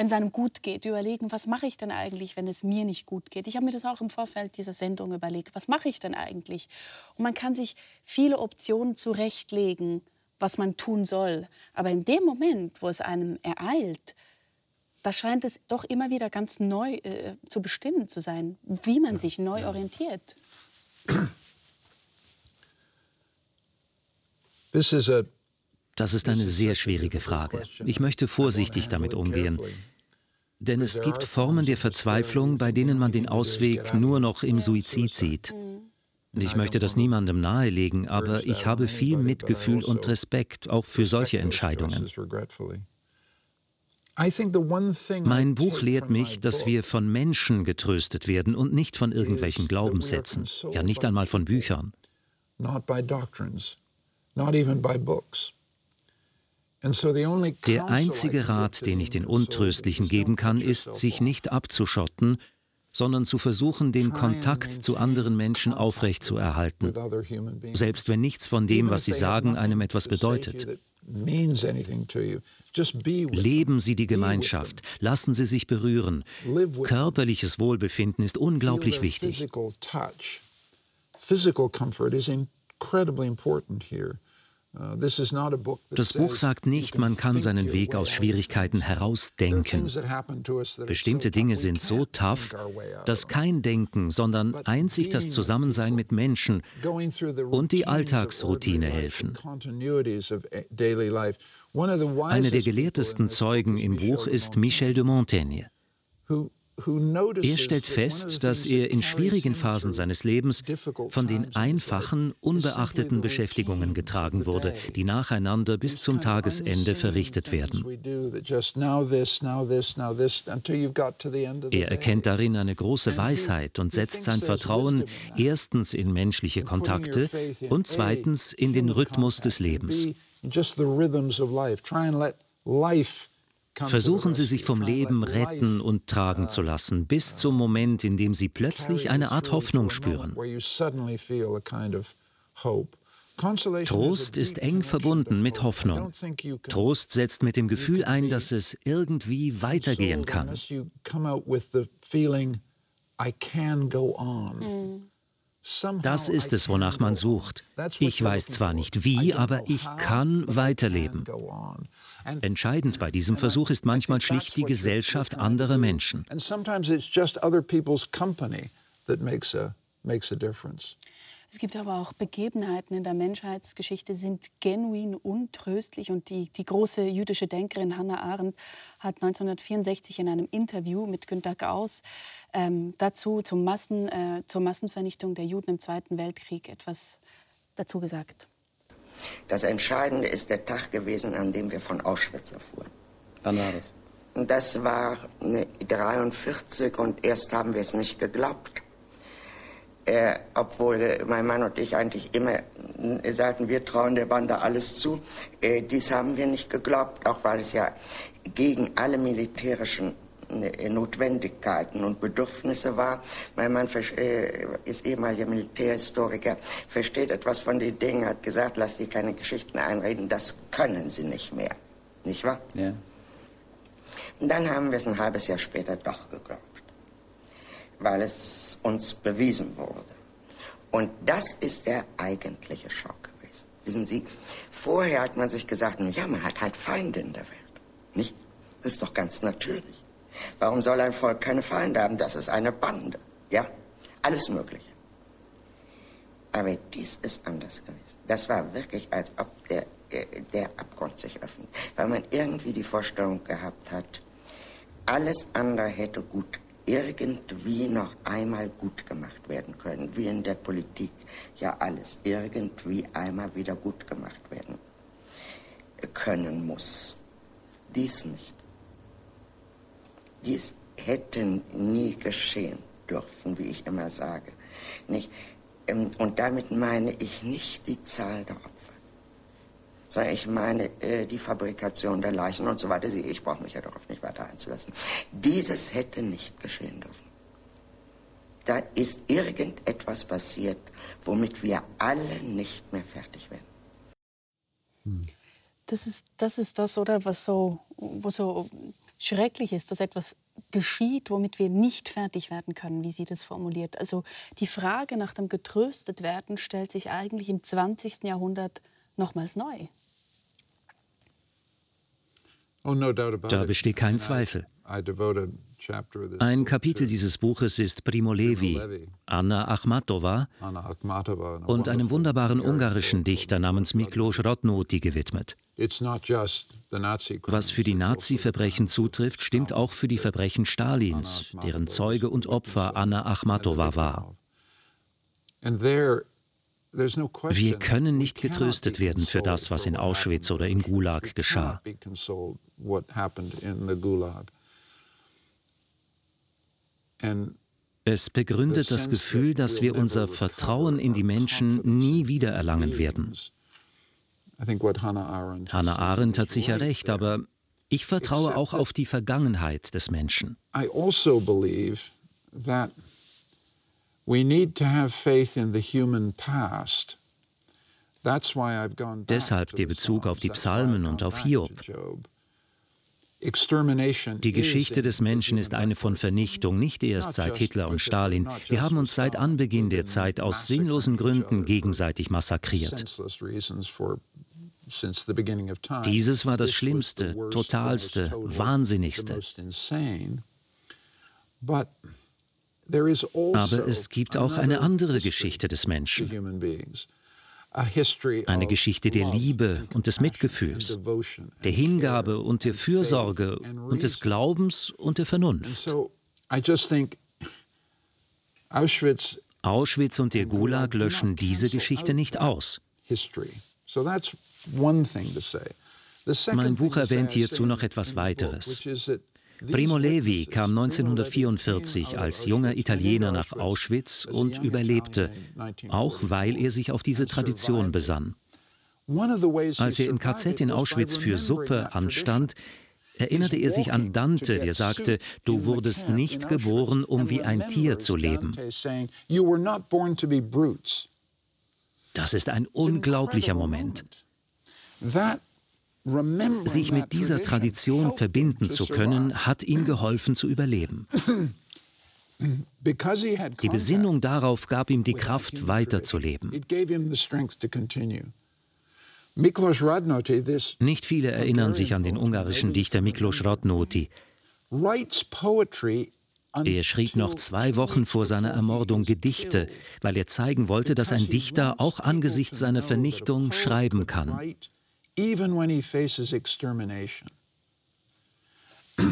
wenn es einem gut geht, überlegen, was mache ich denn eigentlich, wenn es mir nicht gut geht. Ich habe mir das auch im Vorfeld dieser Sendung überlegt, was mache ich denn eigentlich? Und man kann sich viele Optionen zurechtlegen, was man tun soll. Aber in dem Moment, wo es einem ereilt, da scheint es doch immer wieder ganz neu äh, zu bestimmen zu sein, wie man sich neu orientiert. Das ist eine sehr schwierige Frage. Ich möchte vorsichtig damit umgehen. Denn es gibt Formen der Verzweiflung, bei denen man den Ausweg nur noch im Suizid sieht. Ich möchte das niemandem nahelegen, aber ich habe viel Mitgefühl und Respekt auch für solche Entscheidungen. Mein Buch lehrt mich, dass wir von Menschen getröstet werden und nicht von irgendwelchen Glaubenssätzen, ja nicht einmal von Büchern. Not by doctrines, not even by books. Der einzige Rat, den ich den Untröstlichen geben kann, ist, sich nicht abzuschotten, sondern zu versuchen, den Kontakt zu anderen Menschen aufrechtzuerhalten, selbst wenn nichts von dem, was sie sagen, einem etwas bedeutet. Leben Sie die Gemeinschaft, lassen Sie sich berühren. Körperliches Wohlbefinden ist unglaublich wichtig. Physical comfort is incredibly important here. Uh, das Buch sagt nicht, man kann seinen Weg aus Schwierigkeiten herausdenken. Bestimmte Dinge sind so tough, dass kein Denken, sondern einzig das Zusammensein mit Menschen und die Alltagsroutine helfen. Einer der gelehrtesten Zeugen im Buch ist Michel de Montaigne. Er stellt fest, dass er in schwierigen Phasen seines Lebens von den einfachen, unbeachteten Beschäftigungen getragen wurde, die nacheinander bis zum Tagesende verrichtet werden. Er erkennt darin eine große Weisheit und setzt sein Vertrauen erstens in menschliche Kontakte und zweitens in den Rhythmus des Lebens. Versuchen Sie sich vom Leben retten und tragen zu lassen, bis zum Moment, in dem Sie plötzlich eine Art Hoffnung spüren. Trost ist eng verbunden mit Hoffnung. Trost setzt mit dem Gefühl ein, dass es irgendwie weitergehen kann. Das ist es, wonach man sucht. Ich weiß zwar nicht wie, aber ich kann weiterleben. Entscheidend bei diesem Versuch ist manchmal schlicht die Gesellschaft anderer Menschen. Es gibt aber auch Begebenheiten in der Menschheitsgeschichte, sind genuin untröstlich. Und die, die große jüdische Denkerin Hannah Arendt hat 1964 in einem Interview mit Günter Gauss ähm, dazu zum Massen, äh, zur Massenvernichtung der Juden im Zweiten Weltkrieg etwas dazu gesagt. Das Entscheidende ist der Tag gewesen, an dem wir von Auschwitz erfuhren. Wann war das? Das war 1943 und erst haben wir es nicht geglaubt. Äh, obwohl mein Mann und ich eigentlich immer sagten, wir trauen der Bande alles zu. Äh, dies haben wir nicht geglaubt, auch weil es ja gegen alle militärischen äh, Notwendigkeiten und Bedürfnisse war. Mein Mann äh, ist ehemaliger Militärhistoriker, versteht etwas von den Dingen, hat gesagt, lass dir keine Geschichten einreden, das können sie nicht mehr. Nicht wahr? Ja. Und dann haben wir es ein halbes Jahr später doch geglaubt, weil es uns bewiesen wurde. Und das ist der eigentliche Schock gewesen. Wissen Sie, vorher hat man sich gesagt, ja, man hat halt Feinde in der Welt. Nicht? Das ist doch ganz natürlich. Warum soll ein Volk keine Feinde haben? Das ist eine Bande. Ja, alles Mögliche. Aber dies ist anders gewesen. Das war wirklich, als ob der, der Abgrund sich öffnet. Weil man irgendwie die Vorstellung gehabt hat, alles andere hätte gut irgendwie noch einmal gut gemacht werden können, wie in der Politik ja alles irgendwie einmal wieder gut gemacht werden können muss. Dies nicht. Dies hätte nie geschehen dürfen, wie ich immer sage. Nicht? Ähm, und damit meine ich nicht die Zahl der Opfer, sondern ich meine äh, die Fabrikation der Leichen und so weiter. Ich brauche mich ja darauf nicht weiter einzulassen. Dieses hätte nicht geschehen dürfen. Da ist irgendetwas passiert, womit wir alle nicht mehr fertig werden. Das ist das, ist das oder was so, was so schrecklich ist, dass etwas geschieht, womit wir nicht fertig werden können, wie sie das formuliert. Also die Frage nach dem getröstet werden stellt sich eigentlich im 20. Jahrhundert nochmals neu. Oh, da besteht kein Zweifel. Ein Kapitel dieses Buches ist Primo Levi, Anna Achmatova und einem wunderbaren ungarischen Dichter namens Miklos Rodnoti gewidmet. Was für die Nazi-Verbrechen zutrifft, stimmt auch für die Verbrechen Stalins, deren Zeuge und Opfer Anna Achmatova war. Wir können nicht getröstet werden für das, was in Auschwitz oder im Gulag geschah. Es begründet das Gefühl, dass wir unser Vertrauen in die Menschen nie wieder erlangen werden. Hannah Arendt hat sicher recht, aber ich vertraue auch auf die Vergangenheit des Menschen. Also. Deshalb der Bezug auf die Psalmen und auf Hiob. Die Geschichte des Menschen ist eine von Vernichtung, nicht erst seit Hitler und Stalin. Wir haben uns seit Anbeginn der Zeit aus sinnlosen Gründen gegenseitig massakriert. Dieses war das Schlimmste, Totalste, Wahnsinnigste. Aber es gibt auch eine andere Geschichte des Menschen. Eine Geschichte der Liebe und des Mitgefühls, der Hingabe und der Fürsorge und des Glaubens und der Vernunft. Auschwitz und der Gulag löschen diese Geschichte nicht aus. Mein Buch erwähnt hierzu noch etwas weiteres. Primo Levi kam 1944 als junger Italiener nach Auschwitz und überlebte, auch weil er sich auf diese Tradition besann. Als er im KZ in Auschwitz für Suppe anstand, erinnerte er sich an Dante, der sagte, du wurdest nicht geboren, um wie ein Tier zu leben. Das ist ein unglaublicher Moment. Sich mit dieser Tradition verbinden zu können, hat ihm geholfen zu überleben. [clears throat] Die Besinnung darauf gab ihm die Kraft, weiterzuleben. Nicht viele erinnern sich an den ungarischen Dichter Miklos Radnoti. Er schrieb noch zwei Wochen vor seiner Ermordung Gedichte, weil er zeigen wollte, dass ein Dichter auch angesichts seiner Vernichtung schreiben kann. [clears throat]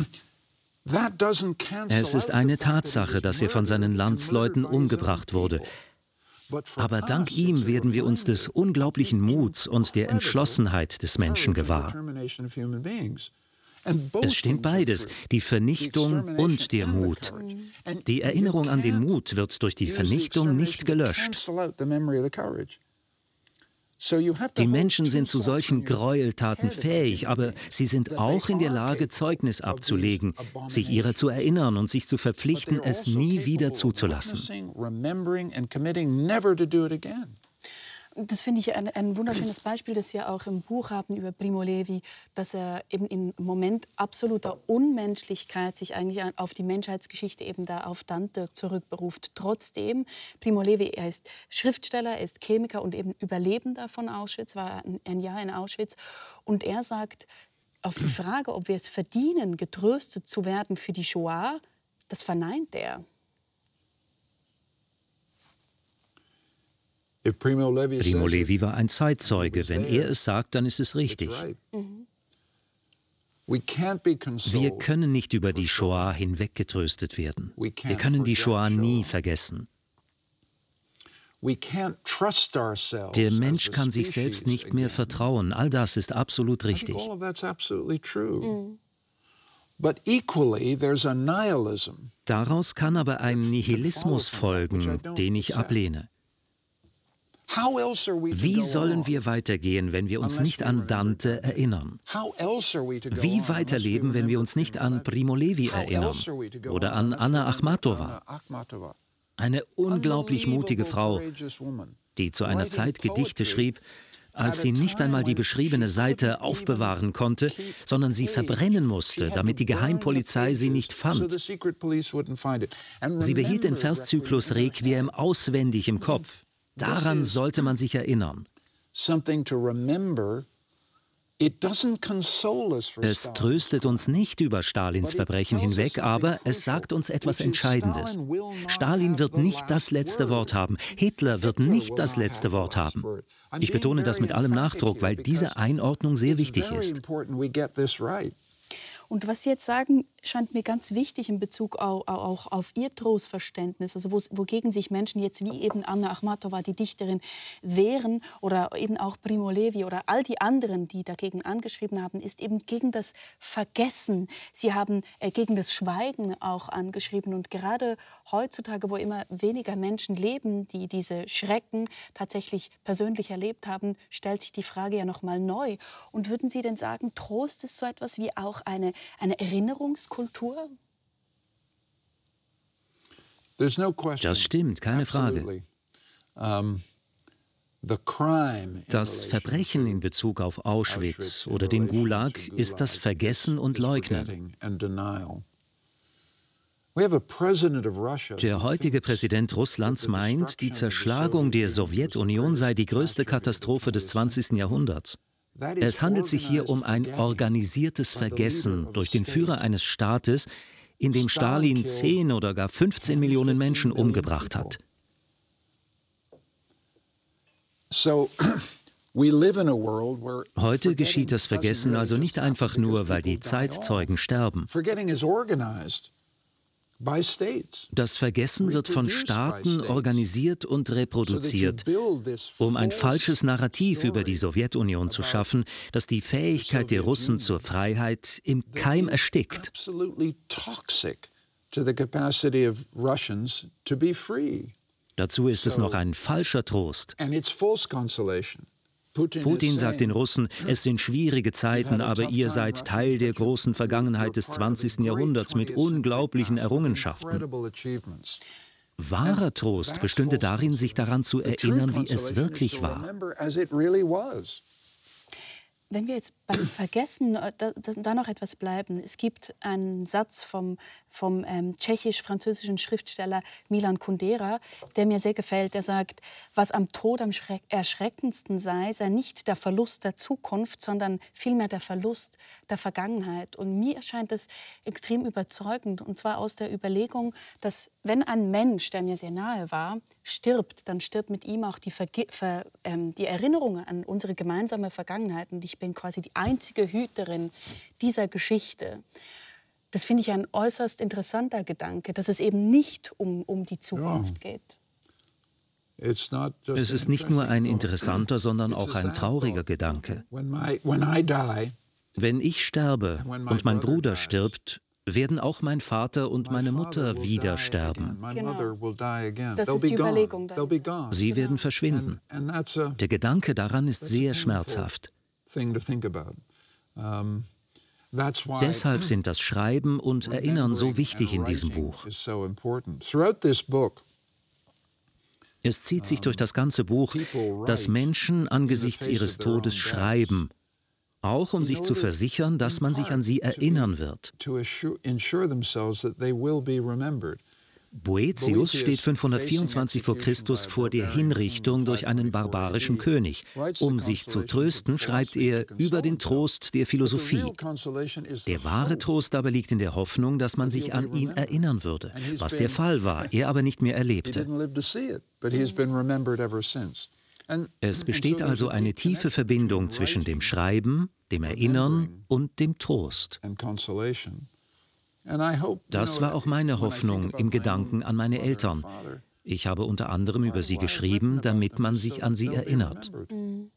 Es ist eine Tatsache, dass er von seinen Landsleuten umgebracht wurde. Aber dank ihm werden wir uns des unglaublichen Muts und der Entschlossenheit des Menschen gewahr. Es stimmt beides, die Vernichtung und der Mut. Die Erinnerung an den Mut wird durch die Vernichtung nicht gelöscht. Die Menschen sind zu solchen Gräueltaten fähig, aber sie sind auch in der Lage, Zeugnis abzulegen, sich ihrer zu erinnern und sich zu verpflichten, es nie wieder zuzulassen das finde ich ein, ein, wunderschönes Beispiel, das Sie auch im Buch haben über Primo Levi, dass er eben im Moment absoluter Unmenschlichkeit sich eigentlich auf die Menschheitsgeschichte eben da auf Dante zurückberuft. Trotzdem, Primo Levi, er ist Schriftsteller, er ist Chemiker und eben Überlebender von Auschwitz, war ein, ein Jahr in Auschwitz. Und er sagt, auf die Frage, ob wir es verdienen, getröstet zu werden für die Shoah, das verneint er. Primo Levi war ein Zeitzeuge. Wenn er es sagt, dann ist es richtig. Wir können nicht über die Shoah hinweggetröstet werden. Wir können die Shoah nie vergessen. Der Mensch kann sich selbst nicht mehr vertrauen. All das ist absolut richtig. Daraus kann aber ein Nihilismus folgen, den ich ablehne. Wie sollen wir weitergehen, wenn wir uns nicht an Dante erinnern? Wie weiterleben, wenn wir uns nicht an Primo Levi erinnern oder an Anna Akhmatova? Eine unglaublich mutige Frau, die zu einer Zeit Gedichte schrieb, als sie nicht einmal die beschriebene Seite aufbewahren konnte, sondern sie verbrennen musste, damit die Geheimpolizei sie nicht fand. Sie behielt den Verszyklus Requiem auswendig im Kopf. Daran sollte man sich erinnern. Es tröstet uns nicht über Stalins Verbrechen hinweg, aber es sagt uns etwas Entscheidendes. Stalin wird nicht das letzte Wort haben. Hitler wird nicht das letzte Wort haben. Ich betone das mit allem Nachdruck, weil diese Einordnung sehr wichtig ist. Und was Sie jetzt sagen, scheint mir ganz wichtig in Bezug auch, auch auf Ihr Trostverständnis, also wo, wogegen sich Menschen jetzt wie eben Anna Akhmatova, die Dichterin, wehren oder eben auch Primo Levi oder all die anderen, die dagegen angeschrieben haben, ist eben gegen das Vergessen. Sie haben äh, gegen das Schweigen auch angeschrieben und gerade heutzutage, wo immer weniger Menschen leben, die diese Schrecken tatsächlich persönlich erlebt haben, stellt sich die Frage ja noch mal neu. Und würden Sie denn sagen, Trost ist so etwas wie auch eine eine Erinnerungskultur? Das stimmt, keine Frage. Das Verbrechen in Bezug auf Auschwitz oder den Gulag ist das Vergessen und Leugnen. Der heutige Präsident Russlands meint, die Zerschlagung der Sowjetunion sei die größte Katastrophe des 20. Jahrhunderts. Es handelt sich hier um ein organisiertes Vergessen durch den Führer eines Staates, in dem Stalin 10 oder gar 15 Millionen Menschen umgebracht hat. Heute geschieht das Vergessen also nicht einfach nur, weil die Zeitzeugen sterben. Das Vergessen wird von Staaten organisiert und reproduziert, um ein falsches Narrativ über die Sowjetunion zu schaffen, das die Fähigkeit der Russen zur Freiheit im Keim erstickt. Dazu ist es noch ein falscher Trost. Putin sagt den Russen, es sind schwierige Zeiten, aber ihr seid Teil der großen Vergangenheit des 20. Jahrhunderts mit unglaublichen Errungenschaften. Wahrer Trost bestünde darin, sich daran zu erinnern, wie es wirklich war. Wenn wir jetzt beim Vergessen äh, da, da, noch etwas bleiben. Es gibt einen Satz vom, vom ähm, tschechisch-französischen Schriftsteller Milan Kundera, der mir sehr gefällt. Der sagt, was am Tod am erschreckendsten sei, sei nicht der Verlust der Zukunft, sondern vielmehr der Verlust der Vergangenheit. Und mir erscheint das extrem überzeugend. Und zwar aus der Überlegung, dass wenn ein Mensch, der mir sehr nahe war, stirbt, dann stirbt mit ihm auch die, Verge Ver ähm, die Erinnerung an unsere gemeinsame Vergangenheit. Und ich bin quasi die einzige Hüterin dieser Geschichte. Das finde ich ein äußerst interessanter Gedanke, dass es eben nicht um, um die Zukunft ja. geht. Es ist nicht nur ein interessanter, sondern auch ein trauriger Gedanke. Wenn ich sterbe und mein Bruder stirbt, werden auch mein Vater und meine Mutter wieder sterben. Genau. Das ist die Überlegung. Dann. Sie werden verschwinden. Der Gedanke daran ist sehr schmerzhaft. Deshalb sind das Schreiben und Erinnern so wichtig in diesem Buch. Es zieht sich durch das ganze Buch, dass Menschen angesichts ihres Todes schreiben, auch um sich zu versichern, dass man sich an sie erinnern wird. Boetius steht 524 vor Christus vor der Hinrichtung durch einen barbarischen König. Um sich zu trösten, schreibt er über den Trost der Philosophie. Der wahre Trost aber liegt in der Hoffnung, dass man sich an ihn erinnern würde, was der Fall war, er aber nicht mehr [laughs] erlebte. Es besteht also eine tiefe Verbindung zwischen dem Schreiben, dem Erinnern und dem Trost. Das war auch meine Hoffnung im Gedanken an meine Eltern. Ich habe unter anderem über sie geschrieben, damit man sich an sie erinnert. Mhm.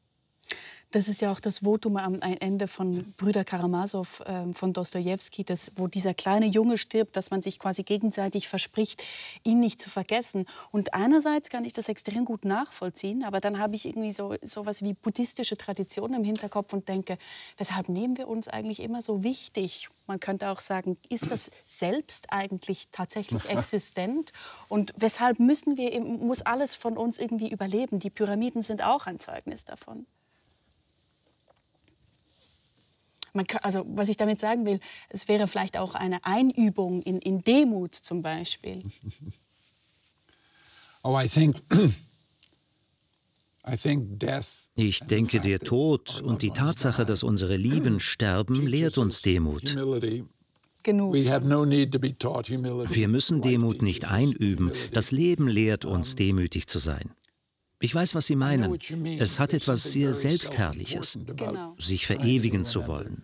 Das ist ja auch das Votum am Ende von Brüder Karamasow äh, von Dostoevsky, wo dieser kleine Junge stirbt, dass man sich quasi gegenseitig verspricht, ihn nicht zu vergessen. Und einerseits kann ich das extrem gut nachvollziehen, aber dann habe ich irgendwie so sowas wie buddhistische Traditionen im Hinterkopf und denke, weshalb nehmen wir uns eigentlich immer so wichtig? Man könnte auch sagen, ist das selbst eigentlich tatsächlich [laughs] existent? Und weshalb müssen wir, muss alles von uns irgendwie überleben? Die Pyramiden sind auch ein Zeugnis davon. Kann, also was ich damit sagen will, es wäre vielleicht auch eine Einübung in, in Demut zum Beispiel. [laughs] Oh, I think, [clears throat] I think death ich denke, der Tod und die Tatsache, dass unsere Lieben [clears throat] sterben, lehrt uns Demut. Genug. Wir müssen Demut nicht einüben. Das Leben lehrt uns, demütig zu sein. Ich weiß, was Sie meinen. Es hat etwas sehr Selbstherrliches, genau. sich verewigen zu wollen.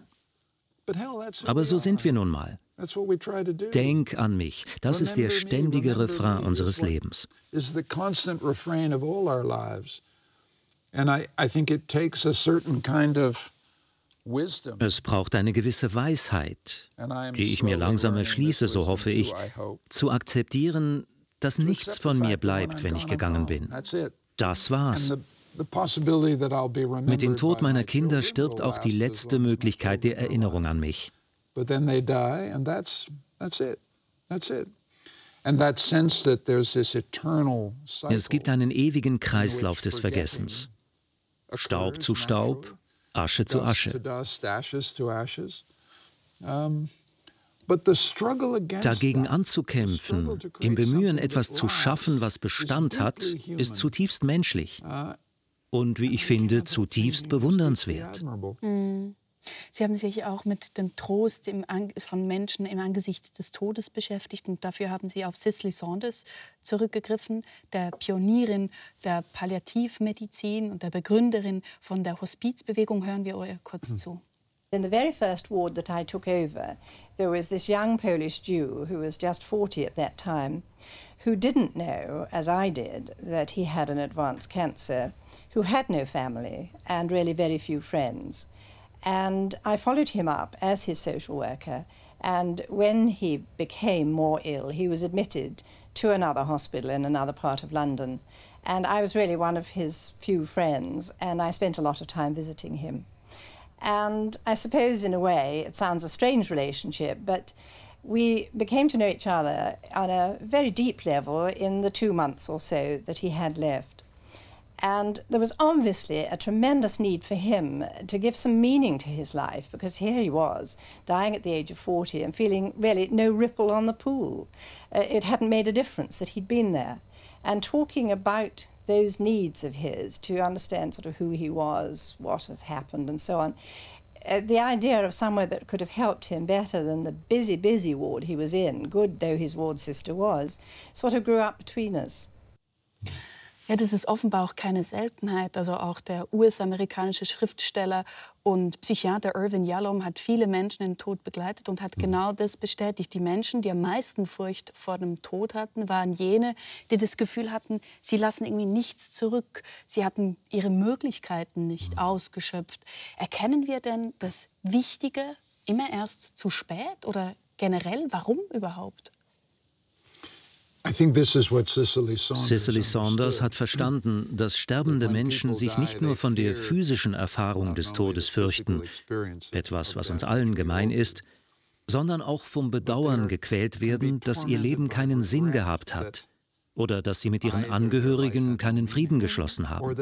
Aber so sind wir nun mal. Denk an mich. Das ist der ständige Refrain unseres Lebens. Es braucht eine gewisse Weisheit, die ich mir langsam erschließe, so hoffe ich, zu akzeptieren, dass nichts von mir bleibt, wenn ich gegangen bin. Das war's. Mit dem Tod meiner Kinder stirbt auch die letzte Möglichkeit der Erinnerung an mich. Es gibt einen ewigen Kreislauf des Vergessens. Staub zu Staub, Asche zu Asche. Dagegen anzukämpfen, im Bemühen, etwas zu schaffen, was Bestand hat, ist zutiefst menschlich und, wie ich finde, zutiefst bewundernswert. Mhm. Sie haben sich auch mit dem Trost im, von Menschen im Angesicht des Todes beschäftigt und dafür haben Sie auf Cicely Saunders zurückgegriffen, der Pionierin der Palliativmedizin und der Begründerin von der Hospizbewegung. Hören wir euch kurz mhm. zu. In the very first ward that I took over, there was this young Polish Jew who was just 40 at that time, who didn't know, as I did, that he had an advanced cancer, who had no family and really very few friends. And I followed him up as his social worker. And when he became more ill, he was admitted to another hospital in another part of London. And I was really one of his few friends, and I spent a lot of time visiting him. And I suppose, in a way, it sounds a strange relationship, but we became to know each other on a very deep level in the two months or so that he had left. And there was obviously a tremendous need for him to give some meaning to his life because here he was, dying at the age of 40 and feeling really no ripple on the pool. Uh, it hadn't made a difference that he'd been there. And talking about those needs of his to understand sort of who he was, what has happened, and so on. Uh, the idea of somewhere that could have helped him better than the busy, busy ward he was in, good though his ward sister was, sort of grew up between us. Ja, das ist offenbar auch keine Seltenheit. Also auch der US-amerikanische Schriftsteller und Psychiater Irvin Yalom hat viele Menschen in den Tod begleitet und hat mhm. genau das bestätigt. Die Menschen, die am meisten Furcht vor dem Tod hatten, waren jene, die das Gefühl hatten, sie lassen irgendwie nichts zurück. Sie hatten ihre Möglichkeiten nicht mhm. ausgeschöpft. Erkennen wir denn das Wichtige immer erst zu spät oder generell? Warum überhaupt? Cicely Saunders hat verstanden, dass sterbende Menschen sich nicht nur von der physischen Erfahrung des Todes fürchten, etwas, was uns allen gemein ist, sondern auch vom Bedauern gequält werden, dass ihr Leben keinen Sinn gehabt hat oder dass sie mit ihren Angehörigen keinen Frieden geschlossen haben.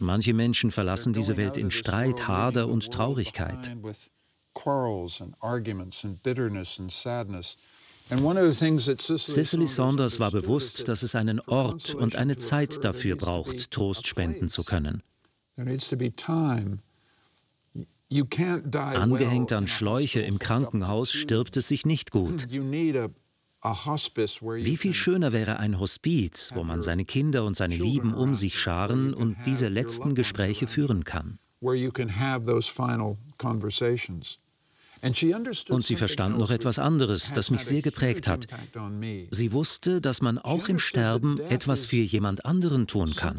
Manche Menschen verlassen diese Welt in Streit, Hader und Traurigkeit quarrels and arguments and bitterness and sadness. Cicely Saunders war bewusst, dass es einen Ort und eine Zeit dafür braucht, Trost spenden zu können. Angehängt an Schläuche im Krankenhaus stirbt es sich nicht gut. Wie viel schöner wäre ein Hospiz, wo man seine Kinder und seine Lieben um sich scharen und diese letzten Gespräche führen kann. Und sie verstand noch etwas anderes, das mich sehr geprägt hat. Sie wusste, dass man auch im Sterben etwas für jemand anderen tun kann.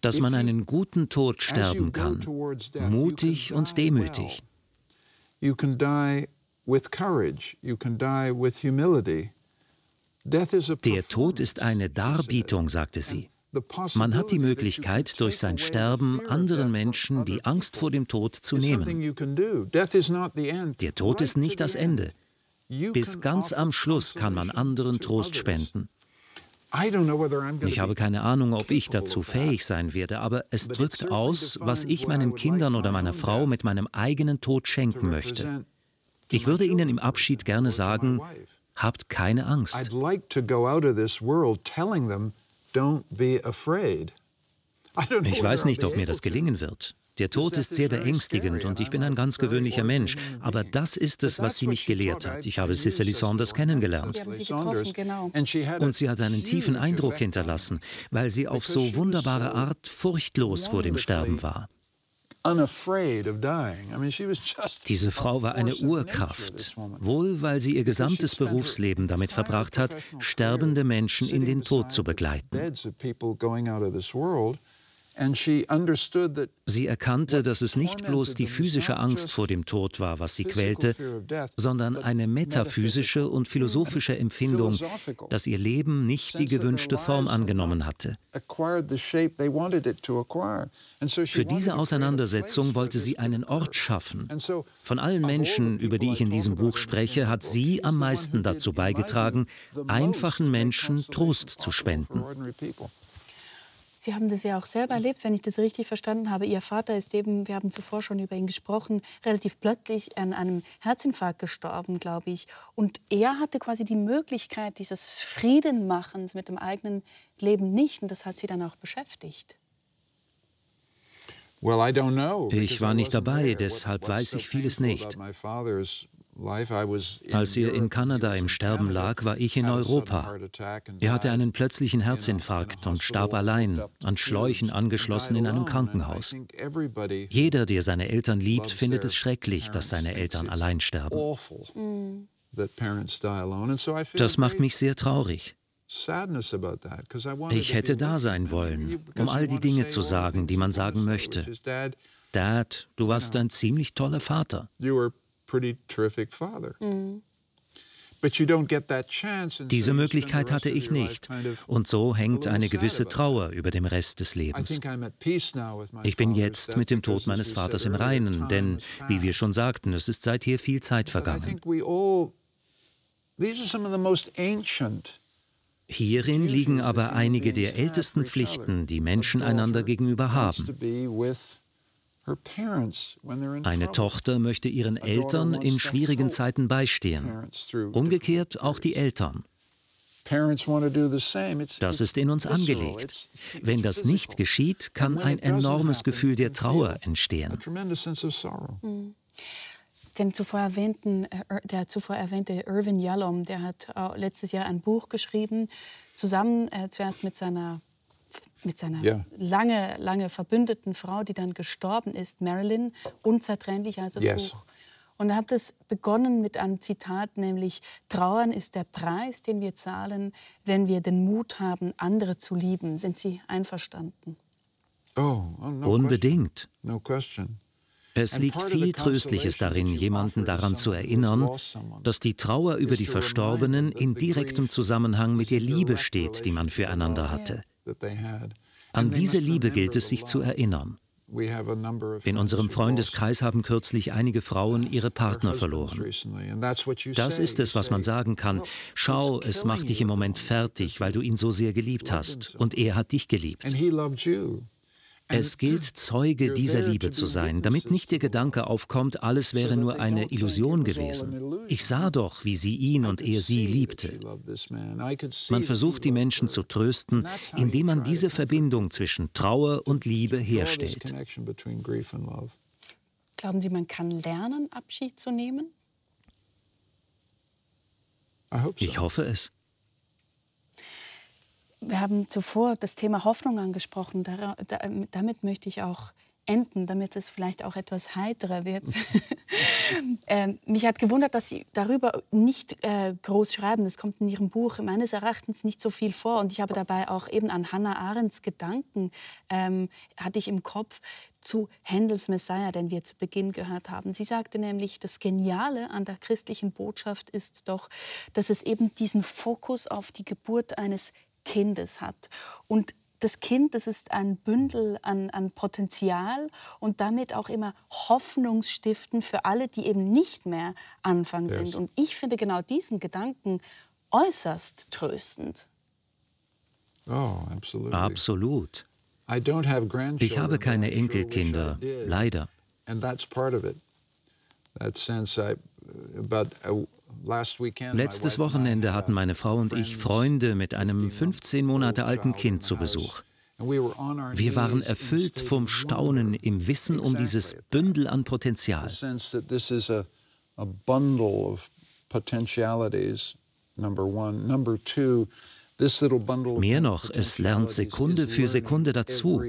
Dass man einen guten Tod sterben kann, mutig und demütig. Der Tod ist eine Darbietung, sagte sie. Man hat die Möglichkeit, durch sein Sterben anderen Menschen die Angst vor dem Tod zu nehmen. Der Tod ist nicht das Ende. Bis ganz am Schluss kann man anderen Trost spenden. Ich habe keine Ahnung, ob ich dazu fähig sein werde, aber es drückt aus, was ich meinen Kindern oder meiner Frau mit meinem eigenen Tod schenken möchte. Ich würde ihnen im Abschied gerne sagen, habt keine Angst. Ich weiß nicht, ob mir das gelingen wird. Der Tod ist sehr beängstigend und ich bin ein ganz gewöhnlicher Mensch. Aber das ist es, was sie mich gelehrt hat. Ich habe Cicely Saunders kennengelernt. Genau. Und sie hat einen tiefen Eindruck hinterlassen, weil sie auf so wunderbare Art furchtlos vor dem Sterben war. [laughs] Diese Frau war eine Urkraft, wohl weil sie ihr gesamtes Berufsleben damit verbracht hat, sterbende Menschen in den Tod zu begleiten. Sie erkannte, dass es nicht bloß die physische Angst vor dem Tod war, was sie quälte, sondern eine metaphysische und philosophische Empfindung, dass ihr Leben nicht die gewünschte Form angenommen hatte. Für diese Auseinandersetzung wollte sie einen Ort schaffen. Von allen Menschen, über die ich in diesem Buch spreche, hat sie am meisten dazu beigetragen, einfachen Menschen Trost zu spenden. Sie haben das ja auch selber erlebt, wenn ich das richtig verstanden habe. Ihr Vater ist eben, wir haben zuvor schon über ihn gesprochen, relativ plötzlich an einem Herzinfarkt gestorben, glaube ich. Und er hatte quasi die Möglichkeit dieses Friedenmachens mit dem eigenen Leben nicht. Und das hat sie dann auch beschäftigt. Ich war nicht dabei, deshalb weiß ich vieles nicht. Als er in Kanada im Sterben lag, war ich in Europa. Er hatte einen plötzlichen Herzinfarkt und starb allein, an Schläuchen angeschlossen in einem Krankenhaus. Jeder, der seine Eltern liebt, findet es schrecklich, dass seine Eltern allein sterben. Das macht mich sehr traurig. Ich hätte da sein wollen, um all die Dinge zu sagen, die man sagen möchte. Dad, du warst ein ziemlich toller Vater. Diese Möglichkeit hatte ich nicht. Und so hängt eine gewisse Trauer über dem Rest des Lebens. Ich bin jetzt mit dem Tod meines Vaters im Reinen, denn, wie wir schon sagten, es ist seither viel Zeit vergangen. Hierin liegen aber einige der ältesten Pflichten, die Menschen einander gegenüber haben. Eine Tochter möchte ihren Eltern in schwierigen Zeiten beistehen. Umgekehrt auch die Eltern. Das ist in uns angelegt. Wenn das nicht geschieht, kann ein enormes Gefühl der Trauer entstehen. Mhm. Den zuvor erwähnten, äh, der zuvor erwähnte Irvin Yalom, der hat letztes Jahr ein Buch geschrieben, zusammen äh, zuerst mit seiner mit seiner ja. lange, lange verbündeten Frau, die dann gestorben ist, Marilyn, unzertrennlich heißt das yes. Buch. Und er hat es begonnen mit einem Zitat, nämlich Trauern ist der Preis, den wir zahlen, wenn wir den Mut haben, andere zu lieben. Sind Sie einverstanden? Oh, oh no Unbedingt. No question. Es liegt viel Tröstliches darin, jemanden daran zu erinnern, dass die Trauer über die Verstorbenen in direktem Zusammenhang mit der Liebe steht, die man füreinander hatte. An diese Liebe gilt es sich zu erinnern. In unserem Freundeskreis haben kürzlich einige Frauen ihre Partner verloren. Das ist es, was man sagen kann. Schau, es macht dich im Moment fertig, weil du ihn so sehr geliebt hast. Und er hat dich geliebt. Es gilt, Zeuge dieser Liebe zu sein, damit nicht der Gedanke aufkommt, alles wäre nur eine Illusion gewesen. Ich sah doch, wie sie ihn und er sie liebte. Man versucht, die Menschen zu trösten, indem man diese Verbindung zwischen Trauer und Liebe herstellt. Glauben Sie, man kann lernen, Abschied zu nehmen? Ich hoffe es. Wir haben zuvor das Thema Hoffnung angesprochen. damit möchte ich auch enden, damit es vielleicht auch etwas heiterer wird. [laughs] ähm, mich hat gewundert, dass Sie darüber nicht äh, groß schreiben. Das kommt in Ihrem Buch meines Erachtens nicht so viel vor. Und ich habe dabei auch eben an Hannah Arendts Gedanken, ähm, hatte ich im Kopf, zu Händels Messiah, den wir zu Beginn gehört haben. Sie sagte nämlich, das Geniale an der christlichen Botschaft ist doch, dass es eben diesen Fokus auf die Geburt eines Kindes hat. Und das Kind, das ist ein Bündel an, an Potenzial und damit auch immer Hoffnungsstiften für alle, die eben nicht mehr Anfang yes. sind. Und ich finde genau diesen Gedanken äußerst tröstend. Oh, Absolut. Ich habe keine Enkelkinder, leider. And that's part of it. That sense I, about Letztes Wochenende hatten meine Frau und ich Freunde mit einem 15 Monate alten Kind zu Besuch. Wir waren erfüllt vom Staunen im Wissen um dieses Bündel an Potenzial. Mehr noch, es lernt Sekunde für Sekunde dazu.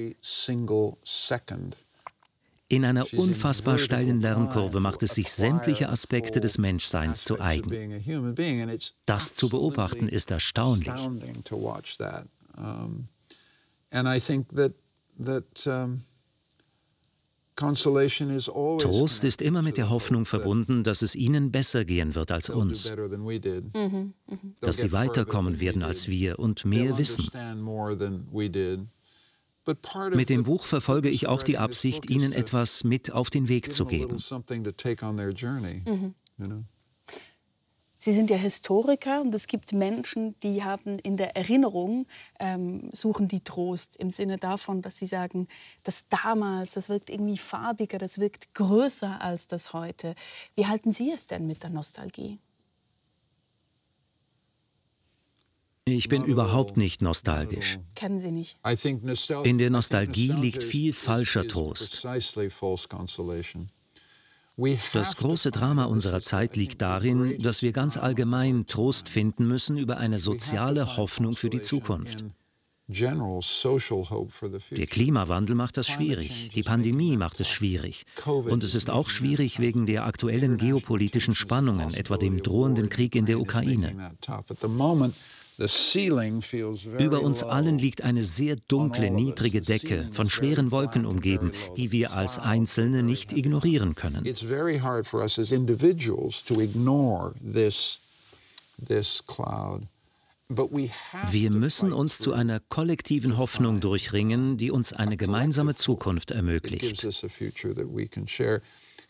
In einer unfassbar steilen Lernkurve macht es sich sämtliche Aspekte des Menschseins zu eigen. Das zu beobachten ist erstaunlich. Trost ist immer mit der Hoffnung verbunden, dass es ihnen besser gehen wird als uns, mhm, mhm. dass sie weiterkommen werden als wir und mehr wissen. Mit dem Buch verfolge ich auch die Absicht, ihnen etwas mit auf den Weg zu geben. Mhm. Sie sind ja Historiker und es gibt Menschen, die haben in der Erinnerung, ähm, suchen die Trost im Sinne davon, dass sie sagen, das damals, das wirkt irgendwie farbiger, das wirkt größer als das heute. Wie halten Sie es denn mit der Nostalgie? Ich bin überhaupt nicht nostalgisch. Kennen Sie nicht. In der Nostalgie liegt viel falscher Trost. Das große Drama unserer Zeit liegt darin, dass wir ganz allgemein Trost finden müssen über eine soziale Hoffnung für die Zukunft. Der Klimawandel macht das schwierig, die Pandemie macht es schwierig. Und es ist auch schwierig wegen der aktuellen geopolitischen Spannungen, etwa dem drohenden Krieg in der Ukraine. Über uns allen liegt eine sehr dunkle, niedrige Decke, von schweren Wolken umgeben, die wir als Einzelne nicht ignorieren können. Wir müssen uns zu einer kollektiven Hoffnung durchringen, die uns eine gemeinsame Zukunft ermöglicht.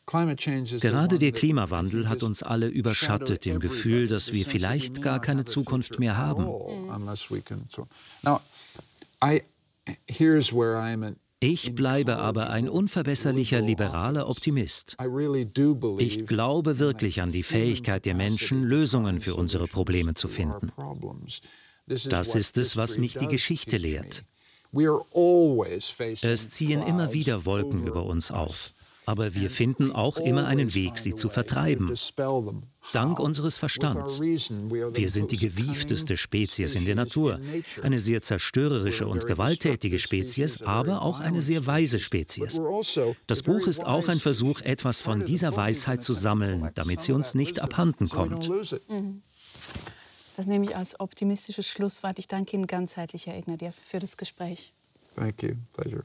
Gerade der Klimawandel hat uns alle überschattet im Gefühl, dass wir vielleicht gar keine Zukunft mehr haben. Ich bleibe aber ein unverbesserlicher liberaler Optimist. Ich glaube wirklich an die Fähigkeit der Menschen, Lösungen für unsere Probleme zu finden. Das ist es, was mich die Geschichte lehrt. Es ziehen immer wieder Wolken über uns auf. Aber wir finden auch immer einen Weg, sie zu vertreiben. Dank unseres Verstands. Wir sind die gewiefteste Spezies in der Natur. Eine sehr zerstörerische und gewalttätige Spezies, aber auch eine sehr weise Spezies. Das Buch ist auch ein Versuch, etwas von dieser Weisheit zu sammeln, damit sie uns nicht abhanden kommt. Mhm. Das nehme ich als optimistisches Schlusswort. Ich danke Ihnen ganzheitlich, Herr Egner, für das Gespräch. Thank you. Pleasure.